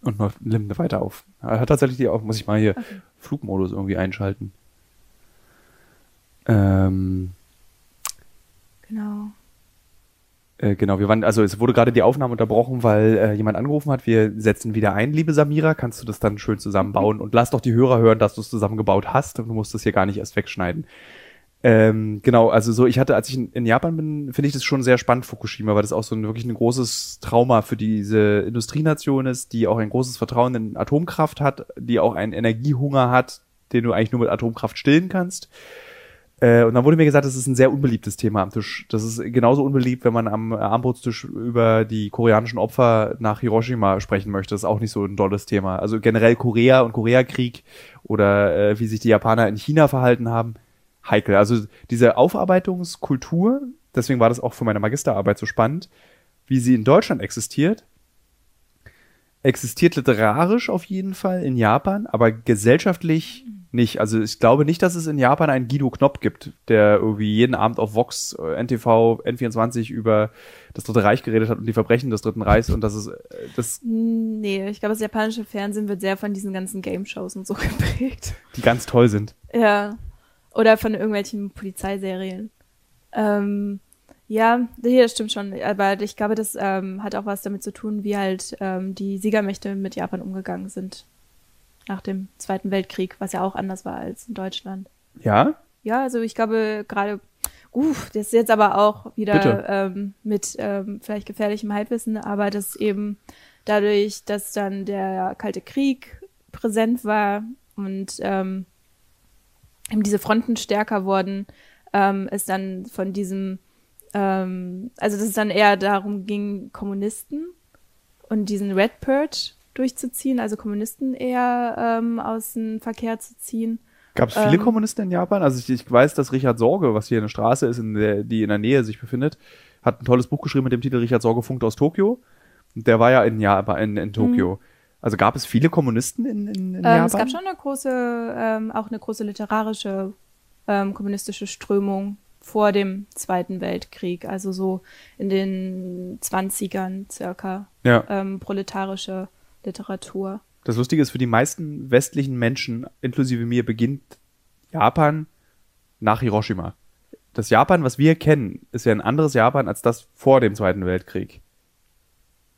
[SPEAKER 1] Und noch nimmt weiter auf. Hat tatsächlich die auch, muss ich mal hier
[SPEAKER 2] Okay.
[SPEAKER 1] Flugmodus irgendwie einschalten. Ähm,
[SPEAKER 2] Genau.
[SPEAKER 1] Äh, genau, wir waren, also es wurde gerade die Aufnahme unterbrochen, weil äh, jemand angerufen hat. Wir setzen wieder ein, liebe Samira. Kannst du das dann schön zusammenbauen? Und lass doch die Hörer hören, dass du es zusammengebaut hast. Und du musst das hier gar nicht erst wegschneiden. Ähm, genau, also so, ich hatte, als ich in, in Japan bin, finde ich das schon sehr spannend, Fukushima, weil das auch so ein wirklich ein großes Trauma für diese Industrienation ist, die auch ein großes Vertrauen in Atomkraft hat, die auch einen Energiehunger hat, den du eigentlich nur mit Atomkraft stillen kannst. Äh, und dann wurde mir gesagt, das ist ein sehr unbeliebtes Thema am Tisch. Das ist genauso unbeliebt, wenn man am Armbrotstisch über die koreanischen Opfer nach Hiroshima sprechen möchte. Das ist auch nicht so ein tolles Thema. Also generell Korea und Koreakrieg oder äh, wie sich die Japaner in China verhalten haben, heikel. Also diese Aufarbeitungskultur, deswegen war das auch für meine Magisterarbeit so spannend, wie sie in Deutschland existiert, existiert literarisch auf jeden Fall in Japan, aber gesellschaftlich nicht. Also ich glaube nicht, dass es in Japan einen Guido Knopp gibt, der irgendwie jeden Abend auf Vox, äh, NTV, N24 über das Dritte Reich geredet hat und die Verbrechen des Dritten Reichs und das ist äh, das.
[SPEAKER 2] Nee, ich glaube, das japanische Fernsehen wird sehr von diesen ganzen Game-Shows und so geprägt.
[SPEAKER 1] Die ganz toll sind.
[SPEAKER 2] Ja. Oder von irgendwelchen Polizeiserien. Ähm, ja, hier stimmt schon. Aber ich glaube, das ähm, hat auch was damit zu tun, wie halt ähm, die Siegermächte mit Japan umgegangen sind. Nach dem Zweiten Weltkrieg, was ja auch anders war als in Deutschland.
[SPEAKER 1] Ja?
[SPEAKER 2] Ja, also ich glaube gerade, uff, das ist jetzt aber auch wieder ähm, mit ähm, vielleicht gefährlichem Halbwissen, aber dass eben dadurch, dass dann der Kalte Krieg präsent war und ähm, eben diese Fronten stärker wurden, ähm, ist dann von diesem ähm, also dass es dann eher darum ging, Kommunisten und diesen Red Purge durchzuziehen, also Kommunisten eher ähm, aus dem Verkehr zu ziehen.
[SPEAKER 1] Gab es viele
[SPEAKER 2] Ähm.
[SPEAKER 1] Kommunisten in Japan? Also ich, ich weiß, dass Richard Sorge, was hier eine Straße ist, in der, die in der Nähe sich befindet, hat ein tolles Buch geschrieben mit dem Titel Richard Sorge funkt aus Tokio. Und der war ja in Japan, in, in Tokio. Also gab es viele Kommunisten in, in, in
[SPEAKER 2] Mhm. Ähm,
[SPEAKER 1] Japan?
[SPEAKER 2] es gab schon eine große, ähm, auch eine große literarische ähm, kommunistische Strömung vor dem Zweiten Weltkrieg, also so in den 20ern circa,
[SPEAKER 1] Ja.
[SPEAKER 2] ähm, proletarische Literatur.
[SPEAKER 1] Das Lustige ist, für die meisten westlichen Menschen, inklusive mir, beginnt Japan nach Hiroshima. Das Japan, was wir kennen, ist ja ein anderes Japan als das vor dem Zweiten Weltkrieg.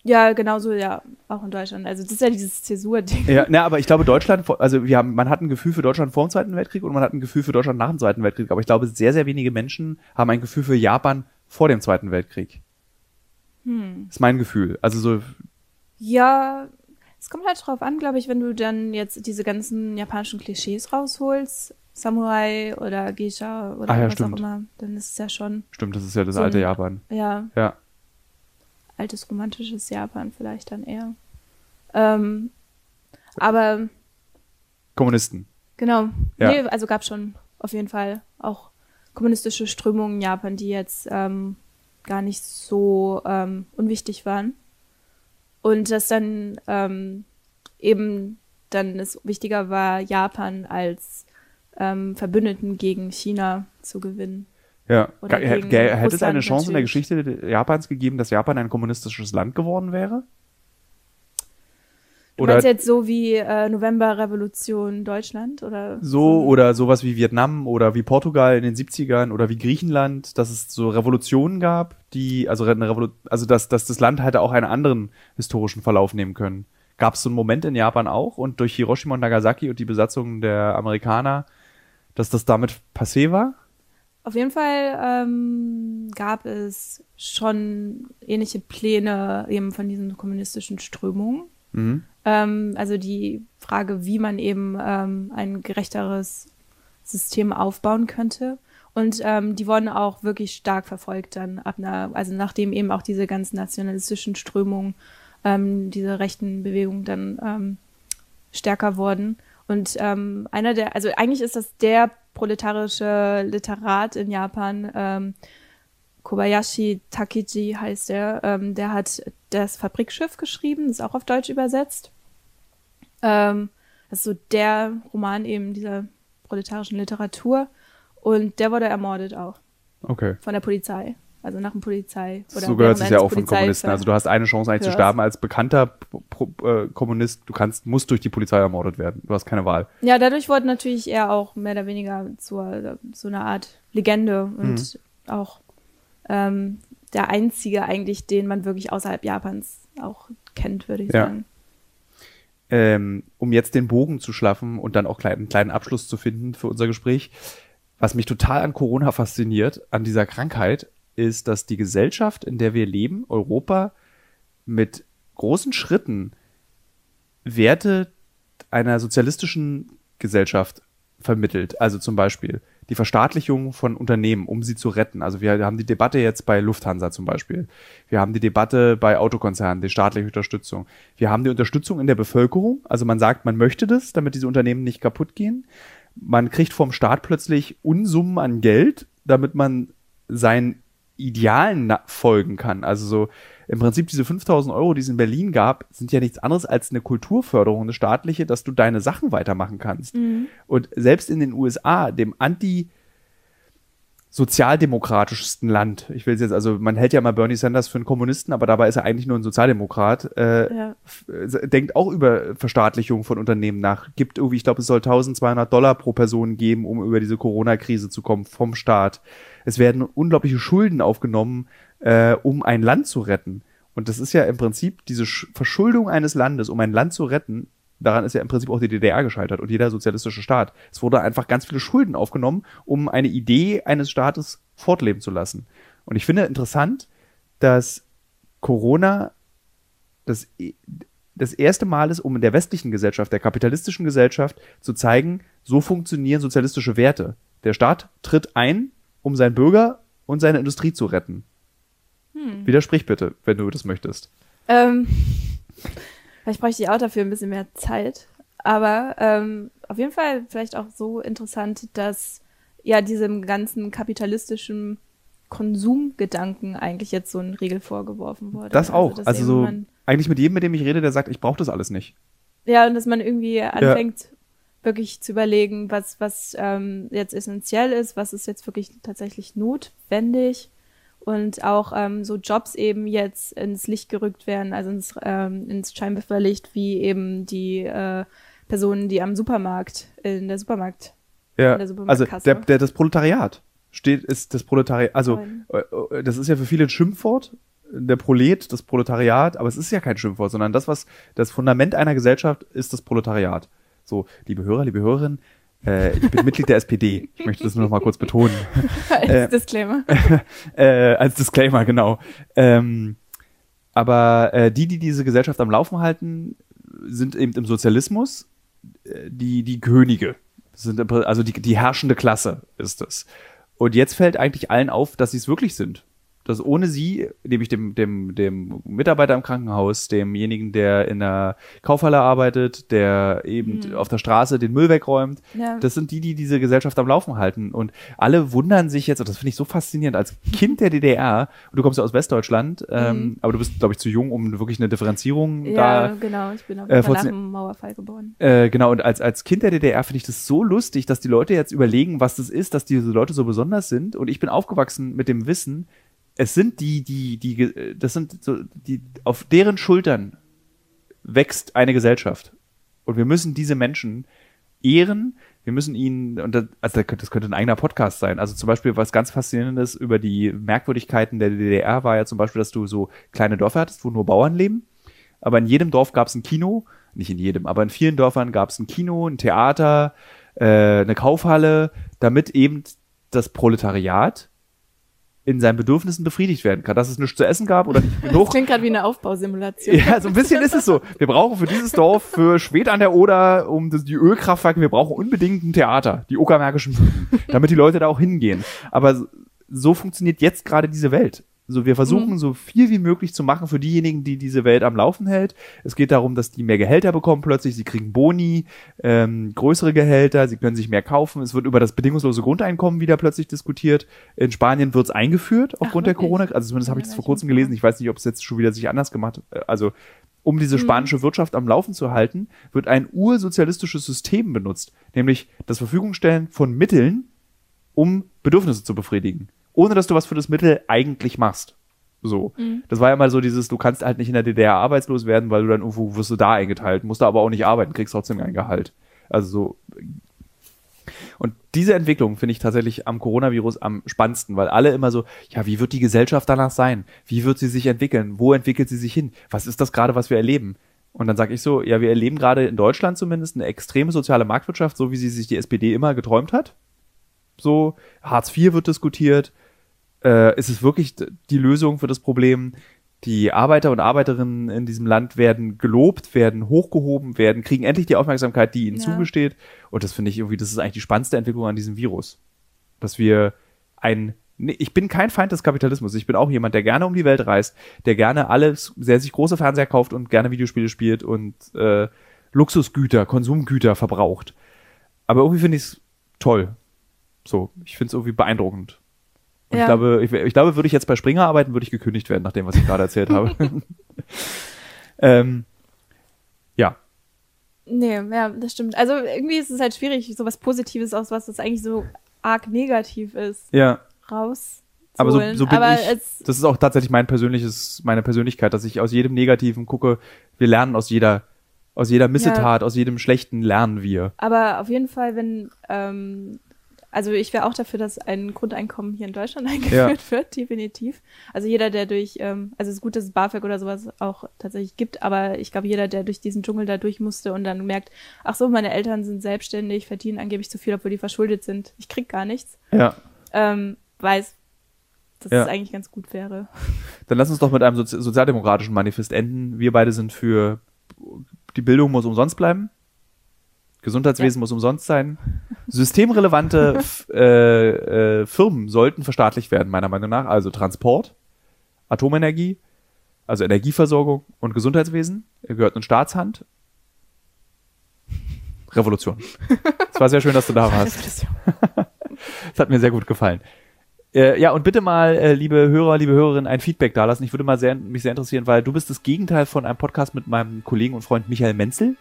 [SPEAKER 2] Ja, genauso ja auch in Deutschland. Also das ist ja dieses Zäsur-Ding.
[SPEAKER 1] Ja, ne, aber ich glaube, Deutschland, also wir haben, man hat ein Gefühl für Deutschland vor dem Zweiten Weltkrieg und man hat ein Gefühl für Deutschland nach dem Zweiten Weltkrieg. Aber ich glaube, sehr, sehr wenige Menschen haben ein Gefühl für Japan vor dem Zweiten Weltkrieg.
[SPEAKER 2] Hm.
[SPEAKER 1] Ist mein Gefühl. Also so,
[SPEAKER 2] Ja, es kommt halt drauf an, glaube ich, wenn du dann jetzt diese ganzen japanischen Klischees rausholst, Samurai oder Geisha oder
[SPEAKER 1] Ah ja,
[SPEAKER 2] was
[SPEAKER 1] stimmt.
[SPEAKER 2] auch immer, dann ist es ja schon,
[SPEAKER 1] stimmt, das ist ja das
[SPEAKER 2] So
[SPEAKER 1] alte
[SPEAKER 2] ein-
[SPEAKER 1] Japan.
[SPEAKER 2] ja,
[SPEAKER 1] Ja.
[SPEAKER 2] altes romantisches Japan vielleicht dann eher. Ähm, aber
[SPEAKER 1] Kommunisten.
[SPEAKER 2] genau,
[SPEAKER 1] Ja.
[SPEAKER 2] nee, also gab schon auf jeden Fall auch kommunistische Strömungen in Japan, die jetzt ähm, gar nicht so ähm, unwichtig waren. Und dass dann ähm, eben dann es wichtiger war, Japan als ähm, Verbündeten gegen China zu gewinnen.
[SPEAKER 1] Ja. Hätte es eine Chance in der
[SPEAKER 2] natürlich.
[SPEAKER 1] Geschichte Japans gegeben, dass Japan ein kommunistisches Land geworden wäre?
[SPEAKER 2] Du
[SPEAKER 1] Oder
[SPEAKER 2] meinst jetzt so wie äh, Novemberrevolution Deutschland oder
[SPEAKER 1] so oder sowas wie Vietnam oder wie Portugal in den 70ern oder wie Griechenland, dass es so Revolutionen gab, die, also eine Revolu also dass, dass das Land hätte auch einen anderen historischen Verlauf nehmen können. Gab es so einen Moment in Japan auch und durch Hiroshima und Nagasaki und die Besatzung der Amerikaner, dass das damit passé war?
[SPEAKER 2] Auf jeden Fall ähm, gab es schon ähnliche Pläne eben von diesen kommunistischen Strömungen.
[SPEAKER 1] Mhm.
[SPEAKER 2] Ähm, also die Frage, wie man eben ähm, ein gerechteres System aufbauen könnte. Und ähm, die wurden auch wirklich stark verfolgt dann ab einer, also nachdem eben auch diese ganzen nationalistischen Strömungen, ähm, diese rechten Bewegungen dann ähm, stärker wurden. Und ähm, einer der, also eigentlich ist das der proletarische Literat in Japan, ähm, Kobayashi Takeji heißt er, ähm, der hat das Fabrikschiff geschrieben, ist auch auf Deutsch übersetzt. Ähm, das ist so der Roman eben dieser proletarischen Literatur. Und der wurde ermordet auch
[SPEAKER 1] Okay.
[SPEAKER 2] von der Polizei. Also nach dem Polizei. Oder
[SPEAKER 1] so gehört es ja auch von Kommunisten. Also du hast eine Chance eigentlich zu
[SPEAKER 2] Hörst.
[SPEAKER 1] sterben als bekannter Pro äh, Kommunist. Du kannst, musst durch die Polizei ermordet werden. Du hast keine Wahl.
[SPEAKER 2] Ja, dadurch wurde natürlich er auch mehr oder weniger zur so einer Art Legende und auch ähm, der einzige eigentlich, den man wirklich außerhalb Japans auch kennt, würde ich
[SPEAKER 1] Ja.
[SPEAKER 2] sagen.
[SPEAKER 1] Ähm, um jetzt den Bogen zu schlafen und dann auch klein, einen kleinen Abschluss zu finden für unser Gespräch. Was mich total an Corona fasziniert, an dieser Krankheit, ist, dass die Gesellschaft, in der wir leben, Europa, mit großen Schritten Werte einer sozialistischen Gesellschaft vermittelt. Also zum Beispiel die Verstaatlichung von Unternehmen, um sie zu retten. Also wir haben die Debatte jetzt bei Lufthansa zum Beispiel. Wir haben die Debatte bei Autokonzernen, die staatliche Unterstützung. Wir haben die Unterstützung in der Bevölkerung. Also man sagt, man möchte das, damit diese Unternehmen nicht kaputt gehen. Man kriegt vom Staat plötzlich Unsummen an Geld, damit man seinen Idealen folgen kann. Also so im Prinzip diese 5000 Euro, die es in Berlin gab, sind ja nichts anderes als eine Kulturförderung, eine staatliche, dass du deine Sachen weitermachen kannst.
[SPEAKER 2] Mhm.
[SPEAKER 1] Und selbst in den USA, dem anti sozialdemokratischsten Land. Ich will jetzt, also man hält ja mal Bernie Sanders für einen Kommunisten, aber dabei ist er eigentlich nur ein Sozialdemokrat. Äh,
[SPEAKER 2] Ja.
[SPEAKER 1] f- denkt auch über Verstaatlichung von Unternehmen nach. Gibt irgendwie, ich glaube, es soll 1200 Dollar pro Person geben, um über diese Corona-Krise zu kommen vom Staat. Es werden unglaubliche Schulden aufgenommen, äh, um ein Land zu retten. Und das ist ja im Prinzip diese Sch Verschuldung eines Landes, um ein Land zu retten. Daran ist ja im Prinzip auch die DDR gescheitert und jeder sozialistische Staat. Es wurde einfach ganz viele Schulden aufgenommen, um eine Idee eines Staates fortleben zu lassen. Und ich finde interessant, dass Corona das, das erste Mal ist, um in der westlichen Gesellschaft, der kapitalistischen Gesellschaft, zu zeigen, so funktionieren sozialistische Werte. Der Staat tritt ein, um seinen Bürger und seine Industrie zu retten. Widersprich bitte, wenn du das möchtest.
[SPEAKER 2] Ähm, vielleicht bräuchte ich auch dafür ein bisschen mehr Zeit. Aber ähm, auf jeden Fall vielleicht auch so interessant, dass ja diesem ganzen kapitalistischen Konsumgedanken eigentlich jetzt so ein Riegel vorgeworfen wurde.
[SPEAKER 1] Das auch.
[SPEAKER 2] dass
[SPEAKER 1] Also,
[SPEAKER 2] eben
[SPEAKER 1] so, eigentlich mit jedem, mit dem ich rede, der sagt, ich brauche das alles nicht.
[SPEAKER 2] Ja, und dass man irgendwie anfängt, wirklich zu überlegen, was, was ähm, jetzt essentiell ist, was ist jetzt wirklich tatsächlich notwendig und auch ähm, so Jobs eben jetzt ins Licht gerückt werden, also ins, ähm, ins Scheinwerferlicht, wie eben die äh, Personen, die am Supermarkt, in der Supermarkt,
[SPEAKER 1] Ja,
[SPEAKER 2] der
[SPEAKER 1] also der, der, das Proletariat steht, ist das Proletariat, also äh, äh, das ist ja für viele ein Schimpfwort, der Prolet, das Proletariat, aber es ist ja kein Schimpfwort, sondern das, was das Fundament einer Gesellschaft ist, das Proletariat. So, liebe Hörer, liebe Hörerinnen, äh, ich bin Mitglied der SPD. Ich möchte das nur noch mal kurz betonen.
[SPEAKER 2] als
[SPEAKER 1] Äh,
[SPEAKER 2] Disclaimer.
[SPEAKER 1] äh, als Disclaimer, genau. Ähm, aber äh, die, die diese Gesellschaft am Laufen halten, sind eben im Sozialismus äh, die, die Könige. Sind also die, die herrschende Klasse ist es. Und jetzt fällt eigentlich allen auf, dass sie es wirklich sind. Dass ohne sie, nämlich dem, dem, dem Mitarbeiter im Krankenhaus, demjenigen, der in der Kaufhalle arbeitet, der eben
[SPEAKER 2] Mhm.
[SPEAKER 1] auf der Straße den Müll wegräumt,
[SPEAKER 2] Ja.
[SPEAKER 1] das sind die, die diese Gesellschaft am Laufen halten. Und alle wundern sich jetzt, und das finde ich so faszinierend, als Kind der DDR, und du kommst ja aus Westdeutschland, ähm, aber du bist, glaube ich, zu jung, um wirklich eine Differenzierung
[SPEAKER 2] Mhm. ja,
[SPEAKER 1] da.
[SPEAKER 2] genau. Ich bin auf
[SPEAKER 1] äh,
[SPEAKER 2] nach dem Mauerfall geboren.
[SPEAKER 1] Äh, genau, und als, als Kind der DDR finde ich das so lustig, dass die Leute jetzt überlegen, was das ist, dass diese Leute so besonders sind. Und ich bin aufgewachsen mit dem Wissen, es sind die, die, die, das sind so, die, auf deren Schultern wächst eine Gesellschaft. Und wir müssen diese Menschen ehren. Wir müssen ihnen, und das, also das könnte ein eigener Podcast sein. Also zum Beispiel, was ganz Faszinierendes über die Merkwürdigkeiten der DDR war ja zum Beispiel, dass du so kleine Dörfer hattest, wo nur Bauern leben. Aber in jedem Dorf gab es ein Kino, nicht in jedem, aber in vielen Dörfern gab es ein Kino, ein Theater, äh, eine Kaufhalle, damit eben das Proletariat in seinen Bedürfnissen befriedigt werden kann. Dass es nichts zu essen gab oder nicht
[SPEAKER 2] Das
[SPEAKER 1] genug.
[SPEAKER 2] klingt gerade wie eine Aufbausimulation.
[SPEAKER 1] Ja, so ein bisschen ist es so. Wir brauchen für dieses Dorf, für Schwedt an der Oder, um das, die Ölkraftwerke, wir brauchen unbedingt ein Theater, die Uckermärkischen damit die Leute da auch hingehen. Aber so funktioniert jetzt gerade diese Welt. So, wir versuchen so viel wie möglich zu machen für diejenigen, die diese Welt am Laufen hält. Es geht darum, dass die mehr Gehälter bekommen plötzlich. Sie kriegen Boni, ähm, größere Gehälter, sie können sich mehr kaufen. Es wird über das bedingungslose Grundeinkommen wieder plötzlich diskutiert. In Spanien wird es eingeführt aufgrund der
[SPEAKER 2] wirklich?
[SPEAKER 1] Corona. Also zumindest habe ich das vor kurzem gelesen. Ich weiß nicht, ob es jetzt schon wieder sich anders gemacht hat. Äh, Also um diese spanische Wirtschaft am Laufen zu halten, wird ein ursozialistisches System benutzt, nämlich das Verfügungstellen von Mitteln, um Bedürfnisse zu befriedigen, ohne dass du was für das Mittel eigentlich machst. So. Das war ja mal so dieses, du kannst halt nicht in der DDR arbeitslos werden, weil du dann irgendwo wirst du da eingeteilt, musst du aber auch nicht arbeiten, kriegst trotzdem ein Gehalt. Also so. Und diese Entwicklung finde ich tatsächlich am Coronavirus am spannendsten, weil alle immer so, ja, wie wird die Gesellschaft danach sein? Wie wird sie sich entwickeln? Wo entwickelt sie sich hin? Was ist das gerade, was wir erleben? Und dann sage ich so, ja, wir erleben gerade in Deutschland zumindest eine extreme soziale Marktwirtschaft, so wie sie sich die SPD immer geträumt hat. So, Hartz IV wird diskutiert. Äh, ist es wirklich die Lösung für das Problem? Die Arbeiter und Arbeiterinnen in diesem Land werden gelobt, werden hochgehoben, werden, kriegen endlich die Aufmerksamkeit, die ihnen
[SPEAKER 2] Ja.
[SPEAKER 1] zugesteht. Und das finde ich irgendwie, das ist eigentlich die spannendste Entwicklung an diesem Virus. Dass wir ein, nee, ich bin kein Feind des Kapitalismus. Ich bin auch jemand, der gerne um die Welt reist, der gerne alles, der sich große Fernseher kauft und gerne Videospiele spielt und äh, Luxusgüter, Konsumgüter verbraucht. Aber irgendwie finde ich es toll. So, ich finde es irgendwie beeindruckend. Und
[SPEAKER 2] Ja.
[SPEAKER 1] ich glaube, ich, ich glaube, würde ich jetzt bei Springer arbeiten, würde ich gekündigt werden, nach dem, was ich gerade erzählt habe. ähm, ja,
[SPEAKER 2] Nee, ja, das stimmt. Also irgendwie ist es halt schwierig, sowas Positives aus was das eigentlich so arg negativ ist,
[SPEAKER 1] ja.
[SPEAKER 2] rauszuholen.
[SPEAKER 1] Aber so, so bin
[SPEAKER 2] Aber
[SPEAKER 1] ich. Das ist auch tatsächlich mein persönliches, meine Persönlichkeit, dass ich aus jedem Negativen gucke, wir lernen aus jeder, aus jeder Missetat, aus jedem Schlechten lernen wir.
[SPEAKER 2] aber auf jeden Fall, wenn, ähm, also ich wäre auch dafür, dass ein Grundeinkommen hier in Deutschland eingeführt wird, definitiv. Also jeder, der durch, ähm, also es ist gut, dass es BAföG oder sowas auch tatsächlich gibt, aber ich glaube, jeder, der durch diesen Dschungel da durch musste und dann merkt, ach so, meine Eltern sind selbstständig, verdienen angeblich zu viel, obwohl die verschuldet sind, ich krieg gar nichts,
[SPEAKER 1] Ja.
[SPEAKER 2] ähm, weiß, dass
[SPEAKER 1] Ja.
[SPEAKER 2] es eigentlich ganz gut wäre.
[SPEAKER 1] Dann lass uns doch mit einem Sozi sozialdemokratischen Manifest enden. Wir beide sind für die Bildung muss umsonst bleiben. Gesundheitswesen muss umsonst sein. Systemrelevante äh, äh, Firmen sollten verstaatlicht werden, meiner Meinung nach. Also Transport, Atomenergie, also Energieversorgung und Gesundheitswesen gehört in Staatshand. Revolution. Es war sehr schön, dass du da warst. Das hat mir sehr gut gefallen. Äh, ja, und bitte mal, äh, liebe Hörer, liebe Hörerinnen, ein Feedback dalassen. Ich würde mal sehr, mich sehr interessieren, weil du bist das Gegenteil von einem Podcast mit meinem Kollegen und Freund Michael Menzel.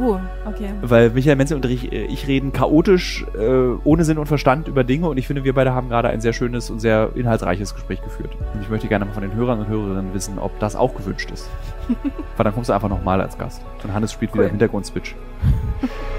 [SPEAKER 2] Oh, okay.
[SPEAKER 1] Weil Michael Menzel und ich, äh, ich reden chaotisch, äh, ohne Sinn und Verstand über Dinge und ich finde, wir beide haben gerade ein sehr schönes und sehr inhaltsreiches Gespräch geführt. Und ich möchte gerne mal von den Hörern und Hörerinnen wissen, ob das auch gewünscht ist. weil dann kommst du einfach nochmal als Gast. Und Hannes spielt wieder
[SPEAKER 2] Cool.
[SPEAKER 1] im Hintergrund Switch.